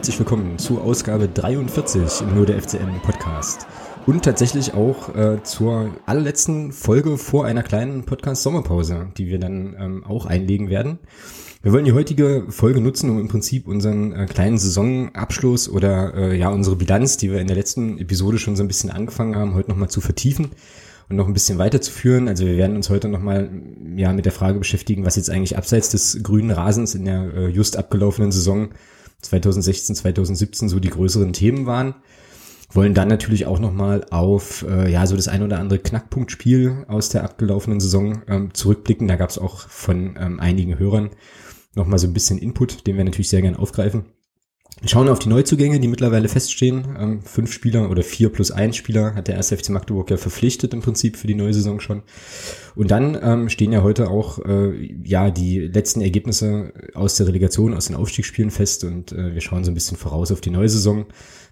Herzlich willkommen zu Ausgabe 43 im Nur der FCM Podcast. Und tatsächlich auch äh, zur allerletzten Folge vor einer kleinen Podcast-Sommerpause, die wir dann ähm, auch einlegen werden. Wir wollen die heutige Folge nutzen, um im Prinzip unseren äh, kleinen Saisonabschluss oder äh, ja unsere Bilanz, die wir in der letzten Episode schon so ein bisschen angefangen haben, heute nochmal zu vertiefen und noch ein bisschen weiterzuführen. Also wir werden uns heute nochmal ja, mit der Frage beschäftigen, was jetzt eigentlich abseits des grünen Rasens in der äh, just abgelaufenen Saison 2016, 2017 so die größeren Themen waren. Wollen dann natürlich auch nochmal auf äh, ja so das ein oder andere Knackpunktspiel aus der abgelaufenen Saison ähm, zurückblicken. Da gab es auch von ähm, einigen Hörern nochmal so ein bisschen Input, den wir natürlich sehr gern aufgreifen. Schauen auf die Neuzugänge, die mittlerweile feststehen. Ähm, fünf Spieler oder vier plus ein Spieler hat der erste FC Magdeburg ja verpflichtet im Prinzip für die neue Saison schon. Und dann ähm, stehen ja heute auch äh, ja die letzten Ergebnisse aus der Relegation, aus den Aufstiegsspielen fest und äh, wir schauen so ein bisschen voraus auf die neue Saison,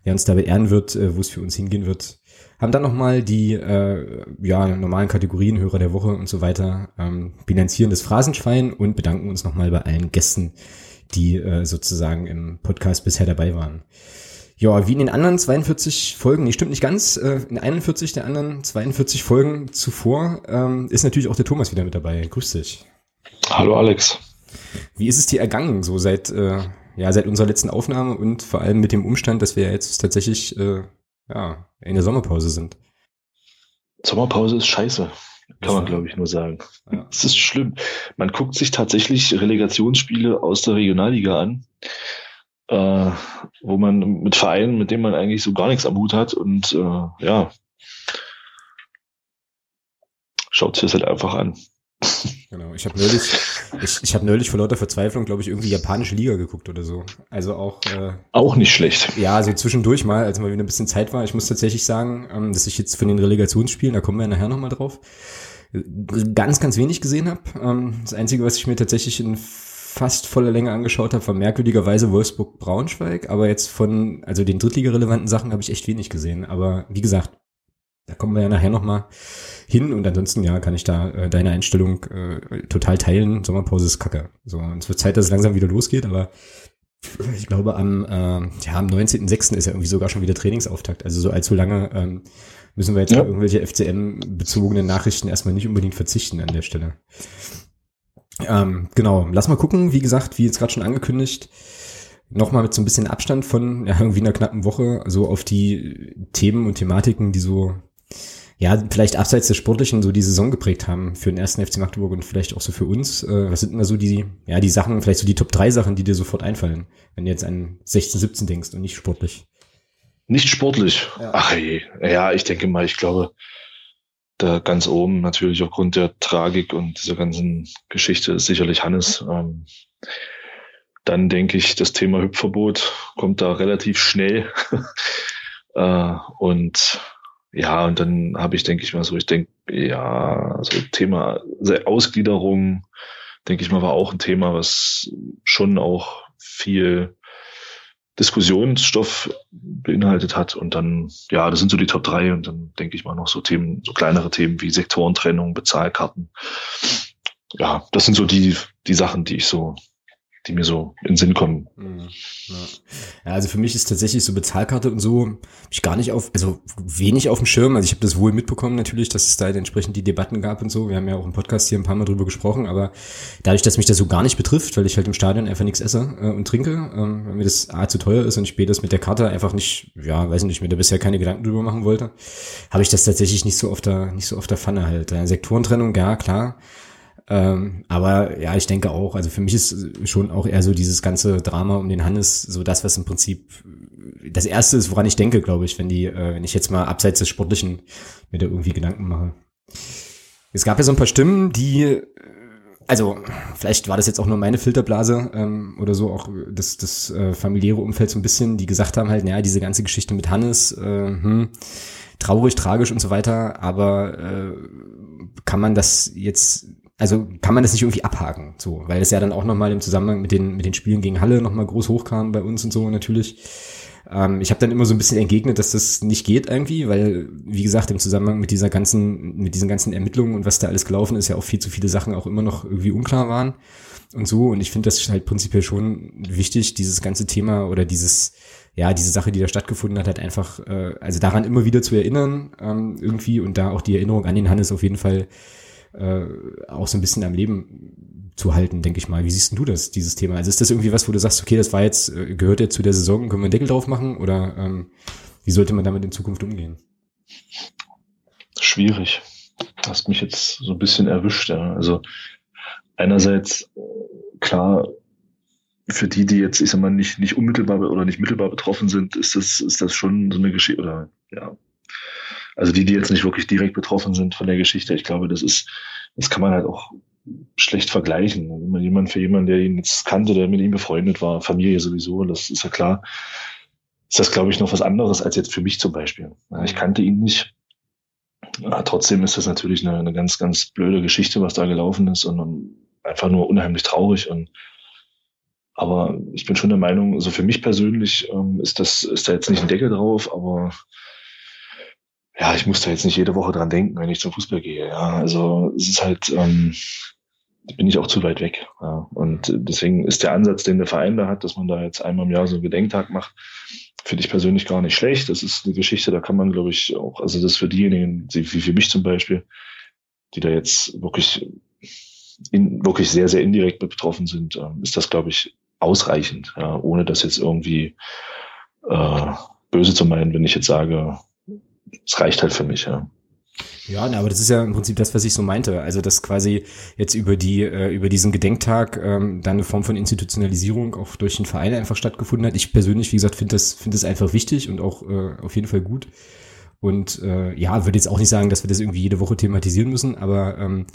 wer uns dabei ehren wird, äh, wo es für uns hingehen wird. Haben dann nochmal die äh, ja, normalen Kategorien, Hörer der Woche und so weiter, ähm, bilanzieren das Phrasenschwein und bedanken uns nochmal bei allen Gästen, die äh, sozusagen im Podcast bisher dabei waren. Ja, wie in den anderen 42 Folgen, nee, stimmt nicht ganz, äh, in 41 der anderen 42 Folgen zuvor ähm, ist natürlich auch der Thomas wieder mit dabei. Grüß dich. Hallo Alex. Wie ist es dir ergangen, so seit, äh, ja, seit unserer letzten Aufnahme und vor allem mit dem Umstand, dass wir jetzt tatsächlich äh, ja, in der Sommerpause sind? Sommerpause ist scheiße. Kann man, glaube ich, nur sagen. Ja. Es ist schlimm. Man guckt sich tatsächlich Relegationsspiele aus der Regionalliga an, äh, wo man mit Vereinen, mit denen man eigentlich so gar nichts am Hut hat und äh, ja, schaut sich das halt einfach an. Genau, ich habe neulich, ich, ich habe neulich vor lauter Verzweiflung, glaube ich, irgendwie japanische Liga geguckt oder so. Also auch. Äh, auch nicht schlecht. Ja, so zwischendurch mal, als mal wieder ein bisschen Zeit war. Ich muss tatsächlich sagen, ähm, dass ich jetzt von den Relegationsspielen, da kommen wir ja nachher nochmal drauf, ganz, ganz wenig gesehen habe. Ähm, das Einzige, was ich mir tatsächlich in fast voller Länge angeschaut habe, war merkwürdigerweise Wolfsburg-Braunschweig. Aber jetzt von, also den Drittliga-relevanten Sachen habe ich echt wenig gesehen. Aber wie gesagt, da kommen wir ja nachher nochmal hin und ansonsten ja, kann ich da äh, deine Einstellung äh, total teilen. Sommerpause ist kacke. So, und es wird Zeit, dass es langsam wieder losgeht, aber ich glaube am, äh, ja, am 19.06. ist ja irgendwie sogar schon wieder Trainingsauftakt. Also so allzu lange ähm, müssen wir jetzt ja. auf irgendwelche FCM-bezogenen Nachrichten erstmal nicht unbedingt verzichten an der Stelle. Ähm, genau, lass mal gucken, wie gesagt, wie jetzt gerade schon angekündigt, nochmal mit so ein bisschen Abstand von ja, irgendwie einer knappen Woche so auf die Themen und Thematiken, die so ja, vielleicht abseits des Sportlichen so die Saison geprägt haben für den ersten FC Magdeburg und vielleicht auch so für uns. Äh, was sind denn da so die, ja, die Sachen, vielleicht so die Top 3 Sachen, die dir sofort einfallen, wenn du jetzt an 16, 17 denkst und nicht sportlich? Nicht sportlich. Ja. Ach je. Ja, ich denke mal, ich glaube, da ganz oben natürlich aufgrund der Tragik und dieser ganzen Geschichte ist sicherlich Hannes. Ähm, dann denke ich, das Thema Hüpfverbot kommt da relativ schnell. äh, und ja, und dann habe ich, denke ich mal so, ich denke, ja, so Thema Ausgliederung, denke ich mal, war auch ein Thema, was schon auch viel Diskussionsstoff beinhaltet hat. Und dann, ja, das sind so die Top drei und dann denke ich mal noch so Themen, so kleinere Themen wie Sektorentrennung, Bezahlkarten. Ja, das sind so die, die Sachen, die ich so die mir so in den Sinn kommen. Mhm. Ja, also für mich ist tatsächlich so Bezahlkarte und so hab ich gar nicht auf, also wenig auf dem Schirm. Also ich habe das wohl mitbekommen natürlich, dass es da entsprechend die Debatten gab und so. Wir haben ja auch im Podcast hier ein paar Mal drüber gesprochen, aber dadurch, dass mich das so gar nicht betrifft, weil ich halt im Stadion einfach nichts esse äh, und trinke, ähm, weil mir das A zu teuer ist und ich B das mit der Karte einfach nicht, ja, weiß nicht, mir da bisher keine Gedanken drüber machen wollte, habe ich das tatsächlich nicht so auf der, nicht so auf der Pfanne halt. Sektorentrennung, ja, klar ähm, aber ja, ich denke auch, also für mich ist schon auch eher so dieses ganze Drama um den Hannes so das, was im Prinzip das erste ist, woran ich denke, glaube ich, wenn die, äh, wenn ich jetzt mal abseits des Sportlichen mir da irgendwie Gedanken mache. Es gab ja so ein paar Stimmen, die, also vielleicht war das jetzt auch nur meine Filterblase ähm, oder so, auch das, das äh, familiäre Umfeld so ein bisschen, die gesagt haben halt, naja, diese ganze Geschichte mit Hannes, äh, hm, traurig, tragisch und so weiter, aber äh, kann man das jetzt also kann man das nicht irgendwie abhaken, so, weil es ja dann auch nochmal im Zusammenhang mit den, mit den Spielen gegen Halle nochmal groß hochkam bei uns und so natürlich. Ähm, ich habe dann immer so ein bisschen entgegnet, dass das nicht geht irgendwie, weil, wie gesagt, im Zusammenhang mit dieser ganzen, mit diesen ganzen Ermittlungen und was da alles gelaufen ist, ja auch viel zu viele Sachen auch immer noch irgendwie unklar waren und so. Und ich finde das halt prinzipiell schon wichtig, dieses ganze Thema oder dieses, ja, diese Sache, die da stattgefunden hat, halt einfach, äh, also daran immer wieder zu erinnern, ähm, irgendwie und da auch die Erinnerung an den Hannes auf jeden Fall äh, auch so ein bisschen am Leben zu halten, denke ich mal. Wie siehst du das, dieses Thema? Also ist das irgendwie was, wo du sagst, okay, das war jetzt, äh, gehört jetzt zu der Saison, können wir einen Deckel drauf machen oder ähm, wie sollte man damit in Zukunft umgehen? Schwierig. Du hast mich jetzt so ein bisschen erwischt, ja. Also einerseits, klar, für die, die jetzt, ich sag mal, nicht, nicht unmittelbar oder nicht mittelbar betroffen sind, ist das, ist das schon so eine Geschichte, oder ja. Also die, die jetzt nicht wirklich direkt betroffen sind von der Geschichte, ich glaube, das ist, das kann man halt auch schlecht vergleichen. Wenn man jemand für jemanden, der ihn jetzt kannte, der mit ihm befreundet war, Familie sowieso, das ist ja klar, ist das, glaube ich, noch was anderes als jetzt für mich zum Beispiel. Ich kannte ihn nicht. Ja, trotzdem ist das natürlich eine, eine ganz, ganz blöde Geschichte, was da gelaufen ist und, einfach nur unheimlich traurig und aber ich bin schon der Meinung, also für mich persönlich ähm, ist das, ist da jetzt nicht ein Deckel drauf, aber ja, ich muss da jetzt nicht jede Woche dran denken, wenn ich zum Fußball gehe. Ja, also es ist halt, ähm, bin ich auch zu weit weg. Ja. Und deswegen ist der Ansatz, den der Verein da hat, dass man da jetzt einmal im Jahr so einen Gedenktag macht, finde ich persönlich gar nicht schlecht. Das ist eine Geschichte, da kann man, glaube ich, auch, also das für diejenigen, wie für mich zum Beispiel, die da jetzt wirklich in, wirklich sehr, sehr indirekt betroffen sind, äh, ist das, glaube ich, ausreichend, ja, ohne das jetzt irgendwie äh, böse zu meinen, wenn ich jetzt sage, es reicht halt für mich, ja. Ja, aber das ist ja im Prinzip das, was ich so meinte. Also, dass quasi jetzt über die, äh, über diesen Gedenktag ähm, dann eine Form von Institutionalisierung auch durch den Verein einfach stattgefunden hat. Ich persönlich, wie gesagt, finde das, finde das einfach wichtig und auch äh, auf jeden Fall gut. Und äh, ja, würde jetzt auch nicht sagen, dass wir das irgendwie jede Woche thematisieren müssen, aber ähm,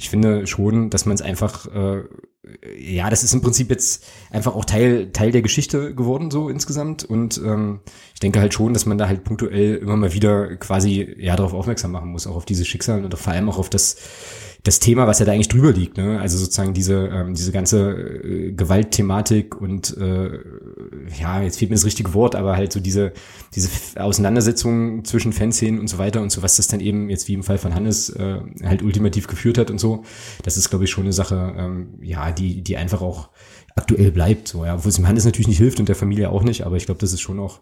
ich finde schon, dass man es einfach, äh, ja, das ist im Prinzip jetzt einfach auch Teil, Teil der Geschichte geworden, so insgesamt. Und ähm, ich denke halt schon, dass man da halt punktuell immer mal wieder quasi ja darauf aufmerksam machen muss, auch auf diese Schicksale und vor allem auch auf das das Thema, was ja da eigentlich drüber liegt, ne? Also sozusagen diese, ähm, diese ganze äh, Gewaltthematik und äh, ja, jetzt fehlt mir das richtige Wort, aber halt so diese, diese Auseinandersetzung zwischen Fanszenen und so weiter und so, was das dann eben jetzt wie im Fall von Hannes äh, halt ultimativ geführt hat und so, das ist, glaube ich, schon eine Sache, ähm, ja, die, die einfach auch aktuell bleibt, so, ja, obwohl es dem Hannes natürlich nicht hilft und der Familie auch nicht, aber ich glaube, das ist schon auch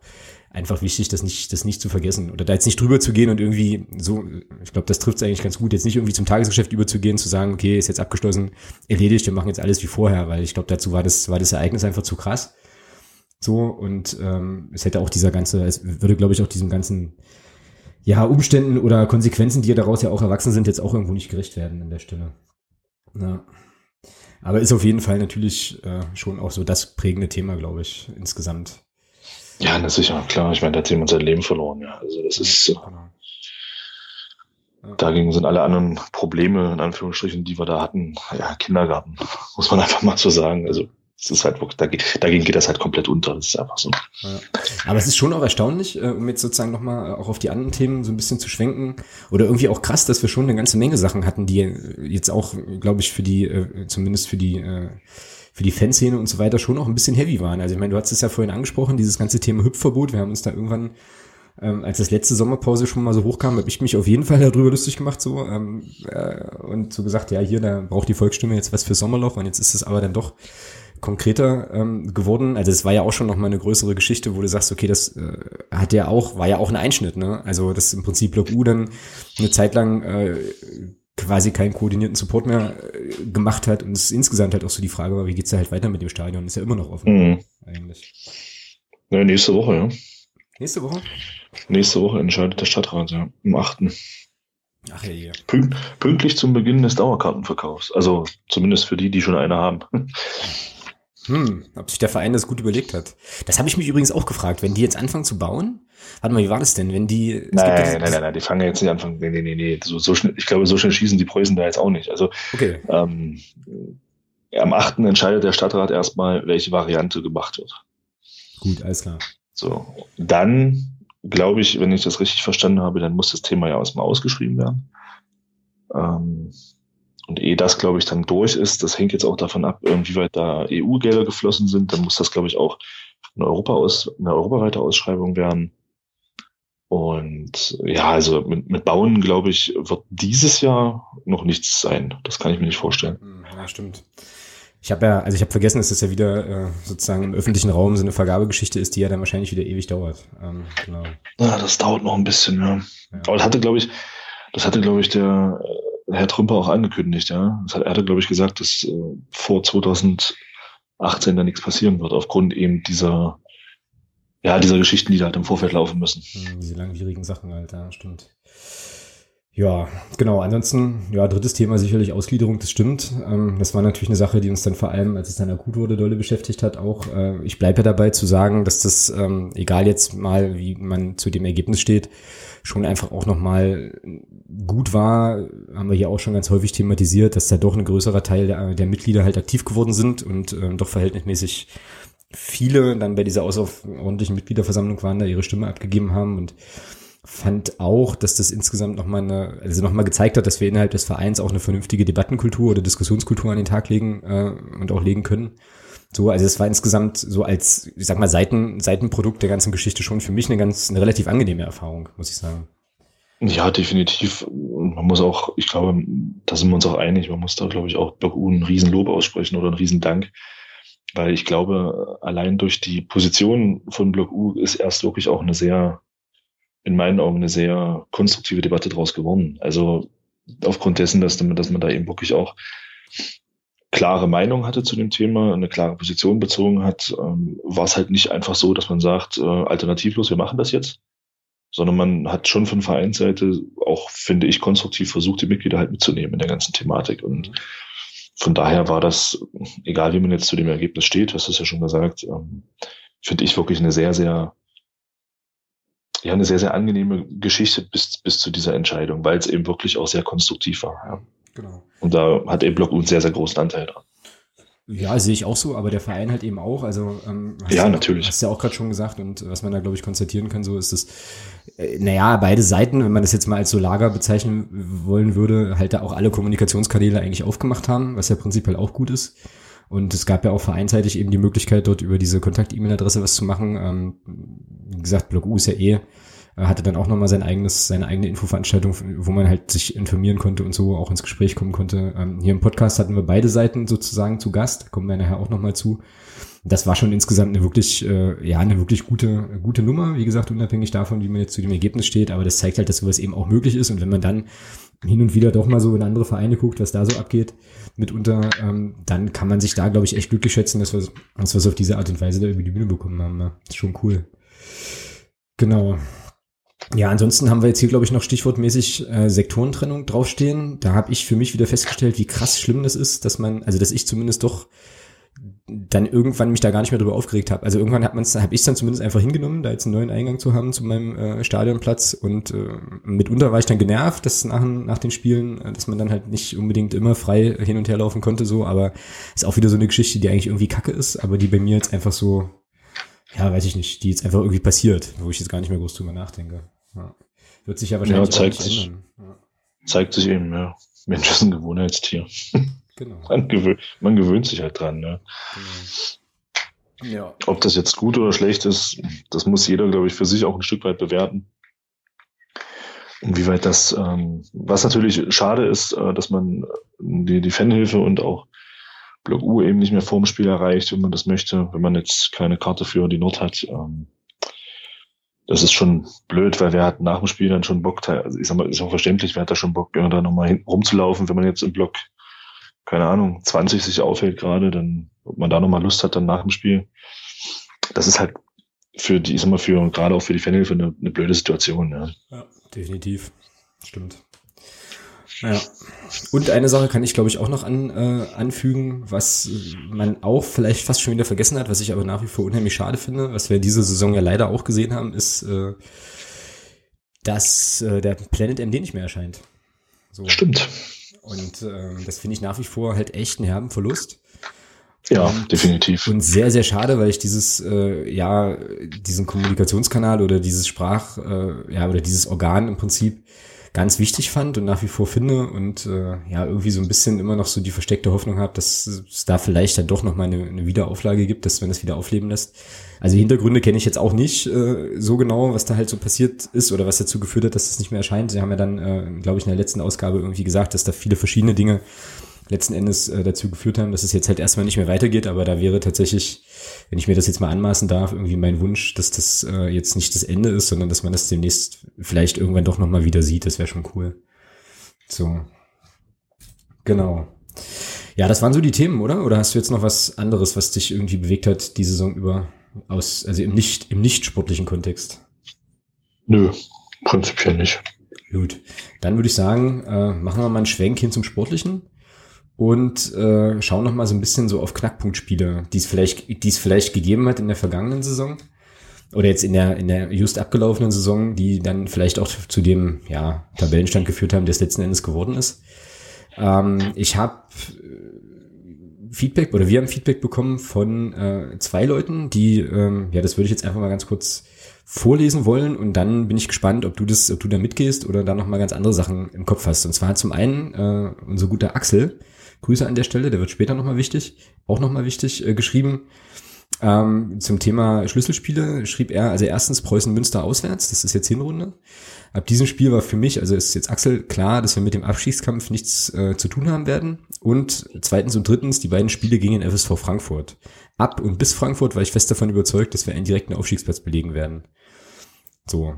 einfach wichtig, das nicht, das nicht zu vergessen oder da jetzt nicht drüber zu gehen und irgendwie so, ich glaube, das trifft es eigentlich ganz gut, jetzt nicht irgendwie zum Tagesgeschäft überzugehen, zu sagen, okay, ist jetzt abgeschlossen, erledigt, wir machen jetzt alles wie vorher, weil ich glaube, dazu war das, war das Ereignis einfach zu krass. So, und ähm, es hätte auch dieser ganze, es würde, glaube ich, auch diesem ganzen, ja, Umständen oder Konsequenzen, die ja daraus ja auch erwachsen sind, jetzt auch irgendwo nicht gerecht werden an der Stelle. Ja. Aber ist auf jeden Fall natürlich äh, schon auch so das prägende Thema, glaube ich, insgesamt. Ja, das ist sicher, klar. Ich meine, da hat jemand sein Leben verloren, ja. Also das ist. Genau. Dagegen sind alle anderen Probleme, in Anführungsstrichen, die wir da hatten, ja, Kindergarten, muss man einfach mal so sagen. Also es ist halt wirklich, dagegen geht das halt komplett unter. Das ist einfach so. Ja. Aber es ist schon auch erstaunlich, äh, um jetzt sozusagen nochmal auch auf die anderen Themen so ein bisschen zu schwenken. Oder irgendwie auch krass, dass wir schon eine ganze Menge Sachen hatten, die jetzt auch, glaube ich, für die, äh, zumindest für die für die Fanszene und so weiter schon auch ein bisschen heavy waren. Also ich meine, du hast es ja vorhin angesprochen, dieses ganze Thema Hüpfverbot. Wir haben uns da irgendwann, ähm, als das letzte Sommerpause schon mal so hochkam, habe ich mich auf jeden Fall darüber lustig gemacht so ähm, äh, und so gesagt, ja hier, da braucht die Volksstimme jetzt was für Sommerloch und jetzt ist es aber dann doch konkreter ähm, geworden. Also es war ja auch schon noch mal eine größere Geschichte, wo du sagst, okay, das äh, hat ja auch, war ja auch ein Einschnitt, ne? Also das im Prinzip Block U dann eine Zeit lang äh, quasi keinen koordinierten Support mehr äh, gemacht hat und es insgesamt halt auch so die Frage war, wie geht's da halt weiter mit dem Stadion? Ist ja immer noch offen mhm. eigentlich. Ja, nächste Woche, ja. Nächste Woche? Nächste Woche entscheidet der Stadtrat, ja, am 8. Ach ja, ja. Pünkt, pünktlich zum Beginn des Dauerkartenverkaufs. Also zumindest für die, die schon eine haben. Hm, ob sich der Verein das gut überlegt hat. Das habe ich mich übrigens auch gefragt. Wenn die jetzt anfangen zu bauen, warte mal, wie war das denn? Wenn die. Nein, nein, nein, nein, die fangen jetzt nicht an. Nee, nee, nee, nee. So, so schnell, ich glaube, so schnell schießen die Preußen da jetzt auch nicht. Also okay. ähm, am 8. entscheidet der Stadtrat erstmal, welche Variante gemacht wird. Gut, alles klar. So, dann glaube ich, wenn ich das richtig verstanden habe, dann muss das Thema ja erstmal ausgeschrieben werden. Ähm, und ehe das, glaube ich, dann durch ist, das hängt jetzt auch davon ab, wie weit da EU-Gelder geflossen sind, dann muss das, glaube ich, auch eine, Europa -Aus eine europaweite Ausschreibung werden. Und ja, also mit, mit Bauen, glaube ich, wird dieses Jahr noch nichts sein. Das kann ich mir nicht vorstellen. Hm, ja, stimmt. Ich habe ja, also ich habe vergessen, dass das ja wieder äh, sozusagen im öffentlichen Raum so eine Vergabegeschichte ist, die ja dann wahrscheinlich wieder ewig dauert. Ähm, genau. Ja, das dauert noch ein bisschen, ja. ja. Aber das hatte, glaube ich, das hatte, glaube ich, der Herr Trümper auch angekündigt, ja. Das hat, er hatte, glaube ich, gesagt, dass äh, vor 2018 da nichts passieren wird, aufgrund eben dieser, ja, dieser Geschichten, die da halt im Vorfeld laufen müssen. Hm, diese langwierigen Sachen halt, ja, stimmt. Ja, genau. Ansonsten, ja, drittes Thema sicherlich Ausgliederung, das stimmt. Ähm, das war natürlich eine Sache, die uns dann vor allem, als es dann akut wurde, dolle beschäftigt hat. Auch äh, ich bleibe ja dabei zu sagen, dass das, ähm, egal jetzt mal, wie man zu dem Ergebnis steht, schon einfach auch nochmal gut war, haben wir hier auch schon ganz häufig thematisiert, dass da doch ein größerer Teil der, der Mitglieder halt aktiv geworden sind und äh, doch verhältnismäßig viele dann bei dieser außerordentlichen Mitgliederversammlung waren, da ihre Stimme abgegeben haben und fand auch, dass das insgesamt nochmal eine, also nochmal gezeigt hat, dass wir innerhalb des Vereins auch eine vernünftige Debattenkultur oder Diskussionskultur an den Tag legen äh, und auch legen können. So, also es war insgesamt so als, ich sag mal, Seiten, Seitenprodukt der ganzen Geschichte schon für mich eine ganz, eine relativ angenehme Erfahrung, muss ich sagen. Ja, definitiv. Und man muss auch, ich glaube, da sind wir uns auch einig, man muss da, glaube ich, auch Block U einen Riesenlob aussprechen oder einen Riesendank. Weil ich glaube, allein durch die Position von Block U ist erst wirklich auch eine sehr in meinen Augen eine sehr konstruktive Debatte daraus geworden. Also aufgrund dessen, dass, dass man da eben wirklich auch klare Meinung hatte zu dem Thema, eine klare Position bezogen hat, ähm, war es halt nicht einfach so, dass man sagt, äh, alternativlos, wir machen das jetzt, sondern man hat schon von Vereinsseite auch, finde ich, konstruktiv versucht, die Mitglieder halt mitzunehmen in der ganzen Thematik. Und von daher war das, egal wie man jetzt zu dem Ergebnis steht, hast du es ja schon gesagt, ähm, finde ich wirklich eine sehr, sehr ja, eine sehr, sehr angenehme Geschichte bis, bis zu dieser Entscheidung, weil es eben wirklich auch sehr konstruktiv war. Ja. Genau. Und da hat eben Block einen sehr, sehr großen Anteil dran. Ja, sehe ich auch so, aber der Verein halt eben auch. Also ähm, ja, ja, natürlich. Hast du ja auch gerade schon gesagt und was man da glaube ich konstatieren kann, so ist das. Äh, naja, beide Seiten, wenn man das jetzt mal als so Lager bezeichnen wollen würde, halt da auch alle Kommunikationskanäle eigentlich aufgemacht haben, was ja prinzipiell auch gut ist. Und es gab ja auch vereinseitig eben die Möglichkeit, dort über diese Kontakt-E-Mail-Adresse was zu machen. Ähm, wie gesagt, Blog U ist ja eh, äh, hatte dann auch nochmal sein eigenes, seine eigene Infoveranstaltung, wo man halt sich informieren konnte und so auch ins Gespräch kommen konnte. Ähm, hier im Podcast hatten wir beide Seiten sozusagen zu Gast, kommen wir nachher auch nochmal zu. Das war schon insgesamt eine wirklich, äh, ja, eine wirklich gute, gute Nummer, wie gesagt, unabhängig davon, wie man jetzt zu dem Ergebnis steht, aber das zeigt halt, dass sowas eben auch möglich ist. Und wenn man dann hin und wieder doch mal so in andere Vereine guckt, was da so abgeht, mitunter, ähm, dann kann man sich da, glaube ich, echt glücklich schätzen, dass wir, dass wir es auf diese Art und Weise da über die Bühne bekommen haben. Ne? ist schon cool. Genau. Ja, ansonsten haben wir jetzt hier, glaube ich, noch stichwortmäßig äh, Sektorentrennung draufstehen. Da habe ich für mich wieder festgestellt, wie krass schlimm das ist, dass man, also dass ich zumindest doch dann irgendwann mich da gar nicht mehr drüber aufgeregt habe. Also irgendwann hat man es, habe ich dann zumindest einfach hingenommen, da jetzt einen neuen Eingang zu haben zu meinem äh, Stadionplatz und äh, mitunter war ich dann genervt, dass nach, nach den Spielen, äh, dass man dann halt nicht unbedingt immer frei hin und her laufen konnte, so, aber ist auch wieder so eine Geschichte, die eigentlich irgendwie kacke ist, aber die bei mir jetzt einfach so, ja, weiß ich nicht, die jetzt einfach irgendwie passiert, wo ich jetzt gar nicht mehr groß drüber nachdenke. Ja. Wird sich ja wahrscheinlich ja, zeigt sich, ändern. Ja. Zeigt sich eben, ja. Mensch ist ein Gewohnheitstier. Genau. Man, gewö man gewöhnt sich halt dran. Ne? Genau. Ja. Ob das jetzt gut oder schlecht ist, das muss jeder, glaube ich, für sich auch ein Stück weit bewerten. Inwieweit das, ähm, was natürlich schade ist, äh, dass man die, die Fanhilfe und auch Block U eben nicht mehr vorm Spiel erreicht, wenn man das möchte, wenn man jetzt keine Karte für die Nord hat. Ähm, das ist schon blöd, weil wer hat nach dem Spiel dann schon Bock, also ich sag mal, ist auch verständlich, wer hat da schon Bock, da nochmal rumzulaufen, wenn man jetzt im Block keine Ahnung, 20 sich aufhält gerade, dann, ob man da nochmal Lust hat, dann nach dem Spiel. Das ist halt für die, ich sag mal, für, gerade auch für die Fanhilfe eine, eine blöde Situation, ja. Ja, definitiv. Stimmt. Ja. Und eine Sache kann ich, glaube ich, auch noch an, äh, anfügen, was man auch vielleicht fast schon wieder vergessen hat, was ich aber nach wie vor unheimlich schade finde, was wir diese Saison ja leider auch gesehen haben, ist, äh, dass äh, der Planet MD nicht mehr erscheint. So. Stimmt. Und äh, das finde ich nach wie vor halt echt einen herben Verlust. Ja, und, definitiv. Und sehr, sehr schade, weil ich dieses, äh, ja, diesen Kommunikationskanal oder dieses Sprach, äh, ja, oder dieses Organ im Prinzip ganz wichtig fand und nach wie vor finde und äh, ja, irgendwie so ein bisschen immer noch so die versteckte Hoffnung habe, dass es da vielleicht dann doch noch mal eine, eine Wiederauflage gibt, dass man das wieder aufleben lässt. Also Hintergründe kenne ich jetzt auch nicht äh, so genau, was da halt so passiert ist oder was dazu geführt hat, dass das nicht mehr erscheint. Sie haben ja dann, äh, glaube ich, in der letzten Ausgabe irgendwie gesagt, dass da viele verschiedene Dinge letzten Endes äh, dazu geführt haben, dass es jetzt halt erstmal nicht mehr weitergeht, aber da wäre tatsächlich, wenn ich mir das jetzt mal anmaßen darf, irgendwie mein Wunsch, dass das äh, jetzt nicht das Ende ist, sondern dass man das demnächst vielleicht irgendwann doch nochmal wieder sieht. Das wäre schon cool. So. Genau. Ja, das waren so die Themen, oder? Oder hast du jetzt noch was anderes, was dich irgendwie bewegt hat, die Saison über, aus, also im nicht, im nicht sportlichen Kontext? Nö, prinzipiell nicht. Gut, dann würde ich sagen, äh, machen wir mal einen Schwenk hin zum Sportlichen und äh, schauen noch mal so ein bisschen so auf Knackpunktspiele, die es vielleicht, die es vielleicht gegeben hat in der vergangenen Saison oder jetzt in der in der just abgelaufenen Saison, die dann vielleicht auch zu dem ja Tabellenstand geführt haben, der es letzten Endes geworden ist. Ähm, ich habe äh, Feedback oder wir haben Feedback bekommen von äh, zwei Leuten, die ähm, ja das würde ich jetzt einfach mal ganz kurz vorlesen wollen und dann bin ich gespannt, ob du das, ob du da mitgehst oder da noch mal ganz andere Sachen im Kopf hast. Und zwar zum einen äh, unser guter Axel, Grüße an der Stelle, der wird später nochmal wichtig, auch nochmal wichtig äh, geschrieben. Ähm, zum Thema Schlüsselspiele schrieb er, also erstens Preußen Münster auswärts, das ist jetzt Hinrunde. Ab diesem Spiel war für mich, also ist jetzt Axel klar, dass wir mit dem Abstiegskampf nichts äh, zu tun haben werden. Und zweitens und drittens, die beiden Spiele gingen in FSV Frankfurt. Ab und bis Frankfurt war ich fest davon überzeugt, dass wir einen direkten Aufstiegsplatz belegen werden. So.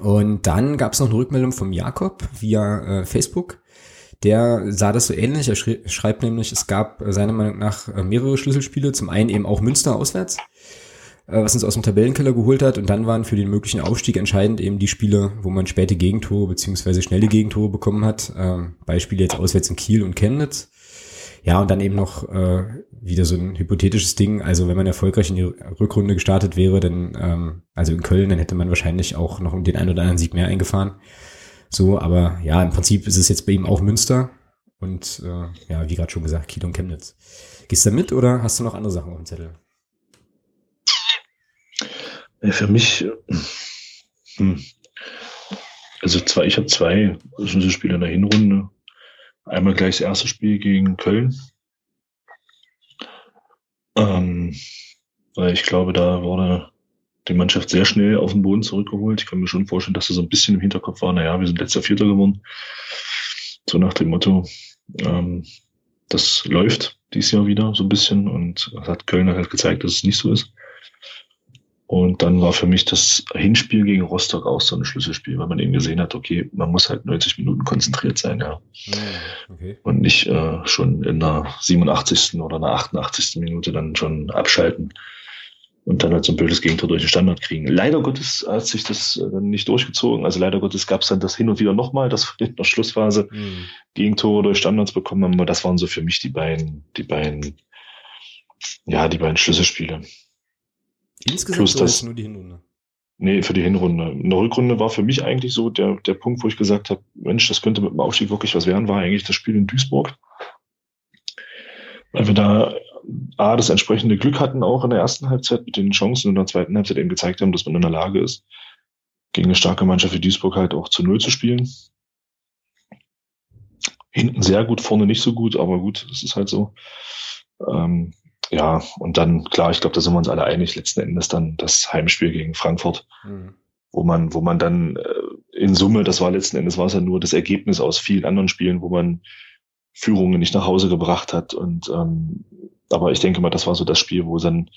Und dann gab es noch eine Rückmeldung vom Jakob via äh, Facebook der sah das so ähnlich. Er schreibt nämlich, es gab seiner Meinung nach äh, mehrere Schlüsselspiele, zum einen eben auch Münster auswärts, äh, was uns aus dem Tabellenkeller geholt hat. Und dann waren für den möglichen Aufstieg entscheidend eben die Spiele, wo man späte Gegentore beziehungsweise schnelle Gegentore bekommen hat. Ähm, Beispiele jetzt auswärts in Kiel und Chemnitz. Ja, und dann eben noch äh, wieder so ein hypothetisches Ding. Also wenn man erfolgreich in die Rückrunde gestartet wäre, dann, ähm, also in Köln, dann hätte man wahrscheinlich auch noch den einen oder anderen Sieg mehr eingefahren. So, aber ja, im Prinzip ist es jetzt bei ihm auch Münster und äh, ja, wie gerade schon gesagt, Kiel und Chemnitz. Gehst du da mit oder hast du noch andere Sachen auf dem Zettel? für mich, hm, also zwei, ich habe zwei Spiele in der Hinrunde. Einmal gleich das erste Spiel gegen Köln. Ähm, weil ich glaube, da wurde die Mannschaft sehr schnell auf den Boden zurückgeholt. Ich kann mir schon vorstellen, dass das so ein bisschen im Hinterkopf war, naja, wir sind letzter Vierter geworden. So nach dem Motto, ähm, das läuft dieses Jahr wieder so ein bisschen und das hat Köln halt gezeigt, dass es nicht so ist. Und dann war für mich das Hinspiel gegen Rostock auch so ein Schlüsselspiel, weil man eben gesehen hat, okay, man muss halt 90 Minuten konzentriert sein, ja. Ah, okay. Und nicht äh, schon in der 87. oder einer 88. Minute dann schon abschalten und dann halt so ein blödes Gegentor durch den Standard kriegen. Leider Gottes hat sich das äh, dann nicht durchgezogen. Also leider Gottes gab es dann das hin und wieder nochmal, dass wir in der Schlussphase mhm. Gegentore durch Standards bekommen haben. Aber das waren so für mich die beiden, die beiden, ja, die beiden Schlüsselspiele. Insgesamt Plus das, nur die Hinrunde? Nee, für die Hinrunde. In der Rückrunde war für mich eigentlich so der, der Punkt, wo ich gesagt habe, Mensch, das könnte mit dem Aufstieg wirklich was werden, war eigentlich das Spiel in Duisburg. Weil wir da A, das entsprechende Glück hatten auch in der ersten Halbzeit mit den Chancen und in der zweiten Halbzeit eben gezeigt haben, dass man in der Lage ist, gegen eine starke Mannschaft wie Duisburg halt auch zu Null zu spielen. Hinten sehr gut, vorne nicht so gut, aber gut, es ist halt so. Ähm, ja, und dann, klar, ich glaube, da sind wir uns alle einig, letzten Endes dann das Heimspiel gegen Frankfurt, mhm. wo man, wo man dann äh, in Summe, das war letzten Endes war es ja nur das Ergebnis aus vielen anderen Spielen, wo man Führungen nicht nach Hause gebracht hat und ähm, aber ich denke mal, das war so das Spiel, wo dann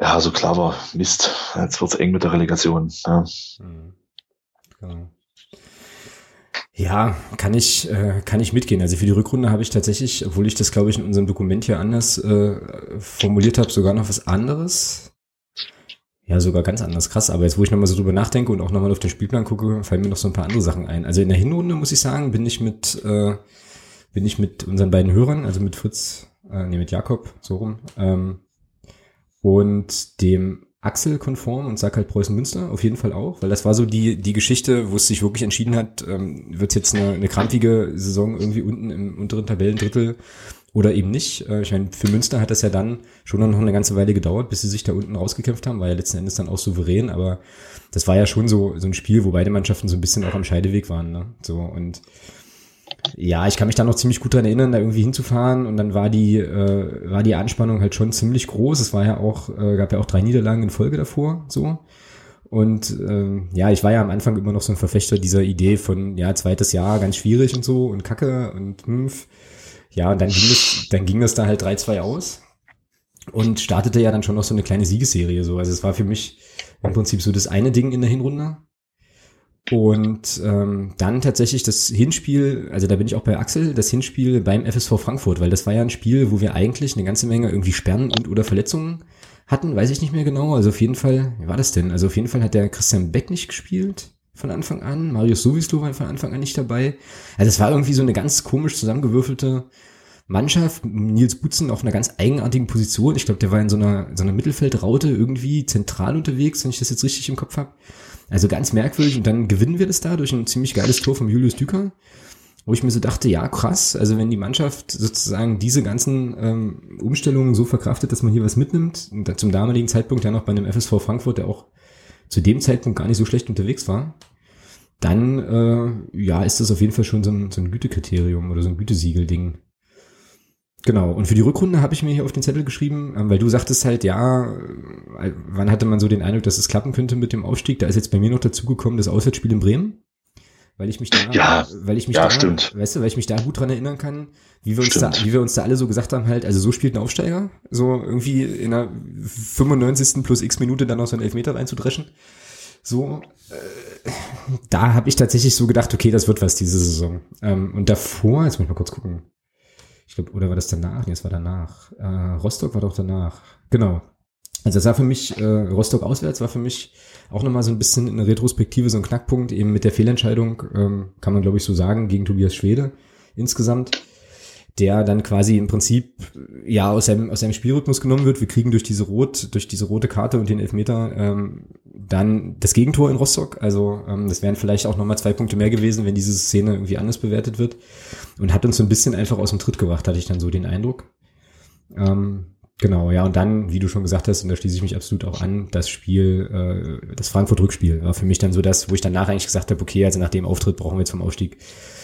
ja so klar war, Mist, jetzt wird's eng mit der Relegation. Ja. Mhm. Genau. Ja, kann ich, äh, kann ich mitgehen. Also für die Rückrunde habe ich tatsächlich, obwohl ich das, glaube ich, in unserem Dokument hier anders äh, formuliert habe, sogar noch was anderes. Ja, sogar ganz anders. Krass. Aber jetzt, wo ich nochmal so drüber nachdenke und auch nochmal auf den Spielplan gucke, fallen mir noch so ein paar andere Sachen ein. Also in der Hinrunde, muss ich sagen, bin ich mit, äh, bin ich mit unseren beiden Hörern, also mit Fritz äh, nee, mit Jakob, so rum, ähm, und dem Axel konform und sag halt Preußen Münster auf jeden Fall auch, weil das war so die die Geschichte, wo es sich wirklich entschieden hat, ähm, wird jetzt eine, eine krampfige Saison irgendwie unten im unteren Tabellendrittel oder eben nicht. Äh, ich meine, für Münster hat das ja dann schon noch eine ganze Weile gedauert, bis sie sich da unten rausgekämpft haben, war ja letzten Endes dann auch souverän, aber das war ja schon so, so ein Spiel, wo beide Mannschaften so ein bisschen auch am Scheideweg waren. Ne? So und ja, ich kann mich da noch ziemlich gut dran erinnern, da irgendwie hinzufahren und dann war die, äh, war die Anspannung halt schon ziemlich groß. Es war ja auch, äh, gab ja auch drei Niederlagen in Folge davor, so. Und ähm, ja, ich war ja am Anfang immer noch so ein Verfechter dieser Idee von, ja, zweites Jahr, ganz schwierig und so und Kacke und hm, ja, und dann ging es, dann ging das da halt 3-2 aus und startete ja dann schon noch so eine kleine Siegesserie. So. Also es war für mich im Prinzip so das eine Ding in der Hinrunde. Und ähm, dann tatsächlich das Hinspiel, also da bin ich auch bei Axel, das Hinspiel beim FSV Frankfurt, weil das war ja ein Spiel, wo wir eigentlich eine ganze Menge irgendwie Sperren und oder Verletzungen hatten, weiß ich nicht mehr genau. Also auf jeden Fall, wie war das denn? Also auf jeden Fall hat der Christian Beck nicht gespielt von Anfang an. Marius Sowislo war von Anfang an nicht dabei. Also es war irgendwie so eine ganz komisch zusammengewürfelte Mannschaft. Nils Butzen auf einer ganz eigenartigen Position. Ich glaube, der war in so einer, so einer Mittelfeldraute irgendwie zentral unterwegs, wenn ich das jetzt richtig im Kopf habe. Also ganz merkwürdig. Und dann gewinnen wir das da durch ein ziemlich geiles Tor von Julius Düker. Wo ich mir so dachte, ja, krass, also wenn die Mannschaft sozusagen diese ganzen ähm, Umstellungen so verkraftet, dass man hier was mitnimmt, und zum damaligen Zeitpunkt ja noch bei einem FSV Frankfurt, der auch zu dem Zeitpunkt gar nicht so schlecht unterwegs war, dann äh, ja, ist das auf jeden Fall schon so ein, so ein Gütekriterium oder so ein Gütesiegel-Ding. Genau, und für die Rückrunde habe ich mir hier auf den Zettel geschrieben, ähm, weil du sagtest halt, ja, äh, wann hatte man so den Eindruck, dass es klappen könnte mit dem Aufstieg? Da ist jetzt bei mir noch dazugekommen das Auswärtsspiel in Bremen, weil ich mich da, ja, weil ich mich ja, da, stimmt. weißt du, weil ich mich da gut dran erinnern kann, wie wir uns da, wie wir uns da alle so gesagt haben, halt, also so spielt ein Aufsteiger, so irgendwie in der 95. plus x Minute dann noch so einen Elfmeter reinzudreschen. So, äh, da habe ich tatsächlich so gedacht, okay, das wird was diese Saison. Ähm, und davor, jetzt muss ich mal kurz gucken. Ich glaube, oder war das danach? Nee, es war danach. Äh, Rostock war doch danach. Genau. Also das war für mich, äh, Rostock auswärts war für mich auch nochmal so ein bisschen in der Retrospektive so ein Knackpunkt, eben mit der Fehlentscheidung, ähm, kann man glaube ich so sagen, gegen Tobias Schwede insgesamt der dann quasi im Prinzip ja aus seinem, aus seinem Spielrhythmus genommen wird. Wir kriegen durch diese rot, durch diese rote Karte und den Elfmeter ähm, dann das Gegentor in Rostock. Also ähm, das wären vielleicht auch nochmal zwei Punkte mehr gewesen, wenn diese Szene irgendwie anders bewertet wird. Und hat uns so ein bisschen einfach aus dem Tritt gebracht, hatte ich dann so den Eindruck. Ähm, Genau, ja, und dann, wie du schon gesagt hast, und da schließe ich mich absolut auch an, das Spiel, äh, das Frankfurt-Rückspiel war für mich dann so das, wo ich danach eigentlich gesagt habe, okay, also nach dem Auftritt brauchen wir jetzt vom Aufstieg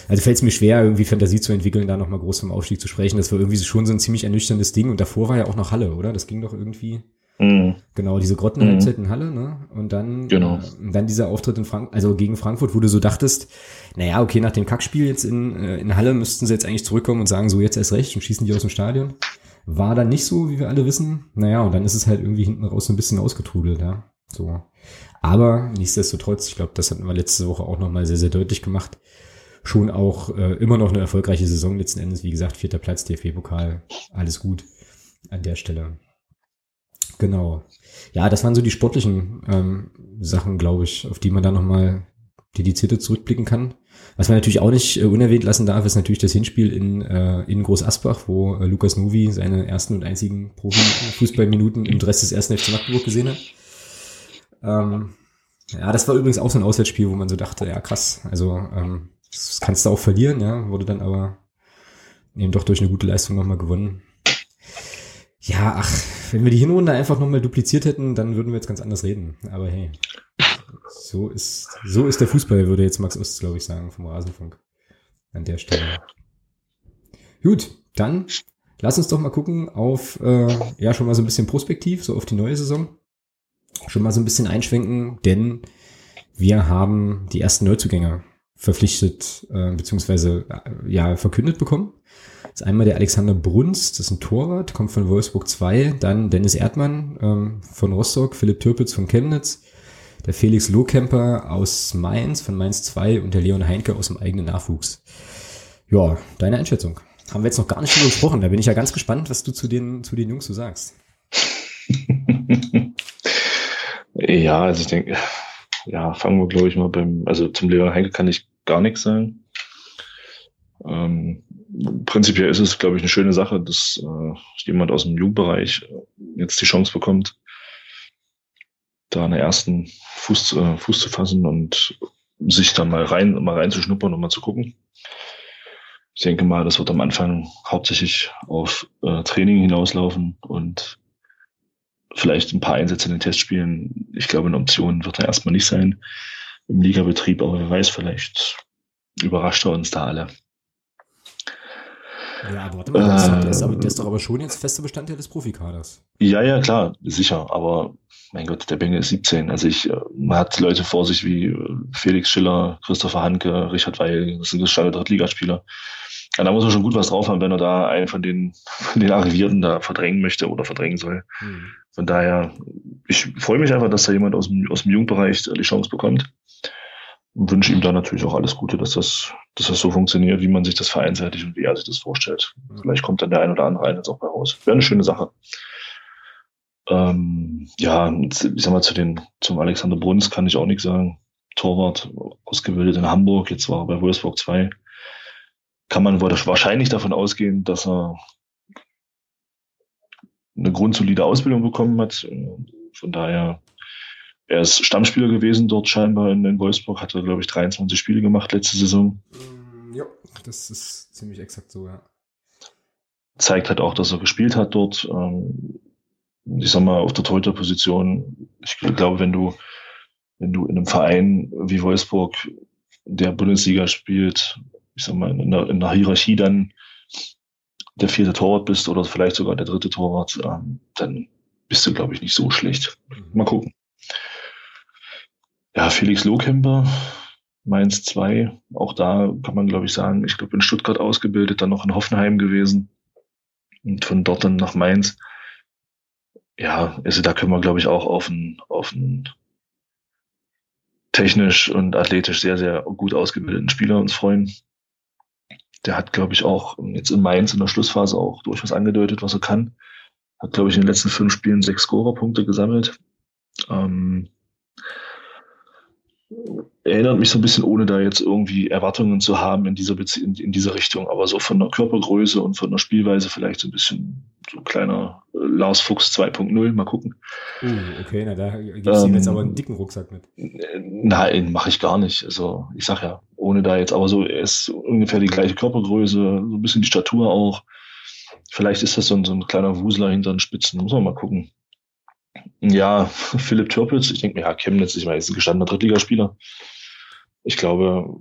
also fällt es mir schwer, irgendwie Fantasie zu entwickeln, da nochmal groß vom Aufstieg zu sprechen. Das war irgendwie schon so ein ziemlich ernüchterndes Ding. Und davor war ja auch noch Halle, oder? Das ging doch irgendwie. Mhm. Genau, diese Grottenhalbzeit mhm. in Halle, ne? Und dann, genau. äh, dann dieser Auftritt in Frank also gegen Frankfurt, wo du so dachtest, naja, okay, nach dem Kackspiel jetzt in, äh, in Halle müssten sie jetzt eigentlich zurückkommen und sagen, so jetzt erst recht und schießen die aus dem Stadion. War dann nicht so, wie wir alle wissen. Naja, und dann ist es halt irgendwie hinten raus so ein bisschen ausgetrudelt, ja. So. Aber nichtsdestotrotz, ich glaube, das hatten wir letzte Woche auch nochmal sehr, sehr deutlich gemacht schon auch äh, immer noch eine erfolgreiche Saison letzten Endes. Wie gesagt, vierter Platz, DFB-Pokal, alles gut an der Stelle. Genau. Ja, das waren so die sportlichen ähm, Sachen, glaube ich, auf die man da nochmal dedizierter zurückblicken kann. Was man natürlich auch nicht äh, unerwähnt lassen darf, ist natürlich das Hinspiel in, äh, in Groß Asbach, wo äh, Lukas Novi seine ersten und einzigen Profi-Fußballminuten im Dress des ersten FC Magdeburg gesehen hat. Ähm, ja, das war übrigens auch so ein Auswärtsspiel, wo man so dachte, ja krass, also ähm, das kannst du auch verlieren, ja, wurde dann aber eben doch durch eine gute Leistung nochmal gewonnen. Ja, ach, wenn wir die Hinrunde einfach nochmal dupliziert hätten, dann würden wir jetzt ganz anders reden. Aber hey, so ist, so ist der Fußball, würde jetzt Max Ost, glaube ich, sagen, vom Rasenfunk. An der Stelle. Gut, dann lass uns doch mal gucken auf, äh, ja, schon mal so ein bisschen Prospektiv, so auf die neue Saison. Schon mal so ein bisschen einschwenken, denn wir haben die ersten Neuzugänge verpflichtet äh, beziehungsweise äh, ja verkündet bekommen. Das ist einmal der Alexander Bruns, das ist ein Torwart, kommt von Wolfsburg 2, dann Dennis Erdmann ähm, von Rostock, Philipp Türpitz von Chemnitz, der Felix Lohkemper aus Mainz von Mainz 2 und der Leon Heinke aus dem eigenen Nachwuchs. Ja, deine Einschätzung. Haben wir jetzt noch gar nicht drüber gesprochen. Da bin ich ja ganz gespannt, was du zu den, zu den Jungs so sagst. ja, also ich denke, ja, fangen wir, glaube ich, mal beim, also zum Leon Heinke kann ich gar nichts sagen. Ähm, prinzipiell ist es, glaube ich, eine schöne Sache, dass äh, jemand aus dem Jugendbereich jetzt die Chance bekommt, da einen ersten Fuß, äh, Fuß zu fassen und sich dann mal rein, mal reinzuschnuppern und mal zu gucken. Ich denke mal, das wird am Anfang hauptsächlich auf äh, Training hinauslaufen und vielleicht ein paar Einsätze in den Testspielen. Ich glaube, eine Option wird er erstmal nicht sein im Ligabetrieb, aber wer weiß, vielleicht überrascht er uns da alle. Ja, aber warte mal, äh, der, ist aber, der ist doch aber schon jetzt fester Bestandteil des Profikaders. Ja, ja, klar, sicher. Aber mein Gott, der Bengel ist 17. Also ich, äh, man hat Leute vor sich wie äh, Felix Schiller, Christopher Hanke, Richard Weil, das sind gestandene Drittligaspieler. Ja, da muss er schon gut was drauf haben, wenn er da einen von den, von den Arrivierten da verdrängen möchte oder verdrängen soll. Hm. Von daher, ich freue mich einfach, dass da jemand aus dem, aus dem Jugendbereich die Chance bekommt und wünsche ihm da natürlich auch alles Gute, dass das, dass das so funktioniert, wie man sich das vereinseitig und wie er sich das vorstellt. Vielleicht kommt dann der ein oder andere ein jetzt auch bei raus. Wäre eine schöne Sache. Ähm, ja, ich sag mal, zu den, zum Alexander Bruns kann ich auch nichts sagen. Torwart, ausgebildet in Hamburg, jetzt war er bei Wolfsburg 2. Kann man wahrscheinlich davon ausgehen, dass er eine grundsolide Ausbildung bekommen hat. Von daher er ist Stammspieler gewesen dort scheinbar in, in Wolfsburg, hatte, glaube ich, 23 Spiele gemacht letzte Saison. Mm, ja, das ist ziemlich exakt so, ja. Zeigt halt auch, dass er gespielt hat dort. Ähm, ich sag mal, auf der Torhüter-Position. Ich glaube, wenn du, wenn du in einem Verein wie Wolfsburg der Bundesliga spielt, ich sag mal, in der, in der Hierarchie dann der vierte Torwart bist oder vielleicht sogar der dritte Torwart, ähm, dann bist du, glaube ich, nicht so schlecht. Mhm. Mal gucken. Ja, Felix Lohkemper, Mainz 2, auch da kann man, glaube ich, sagen, ich glaube in Stuttgart ausgebildet, dann noch in Hoffenheim gewesen und von dort dann nach Mainz. Ja, also da können wir, glaube ich, auch auf einen, auf einen technisch und athletisch sehr, sehr gut ausgebildeten Spieler uns freuen. Der hat, glaube ich, auch jetzt in Mainz in der Schlussphase auch durchaus angedeutet, was er kann. Hat, glaube ich, in den letzten fünf Spielen sechs Scorerpunkte gesammelt. Ähm, erinnert mich so ein bisschen, ohne da jetzt irgendwie Erwartungen zu haben in dieser Bezie in, in dieser Richtung, aber so von der Körpergröße und von der Spielweise vielleicht so ein bisschen so ein kleiner äh, Lars Fuchs 2.0, mal gucken. Uh, okay, na da gibt's ähm, jetzt aber einen dicken Rucksack mit. Nein, mache ich gar nicht. Also ich sag ja, ohne da jetzt, aber so, er ist ungefähr die gleiche Körpergröße, so ein bisschen die Statur auch. Vielleicht ist das so ein, so ein kleiner Wusler hinter den Spitzen, muss man mal gucken. Ja, Philipp Türpitz, ich denke mir, ja, Chemnitz, ich meine, ist ein gestandener Drittligaspieler. Ich glaube,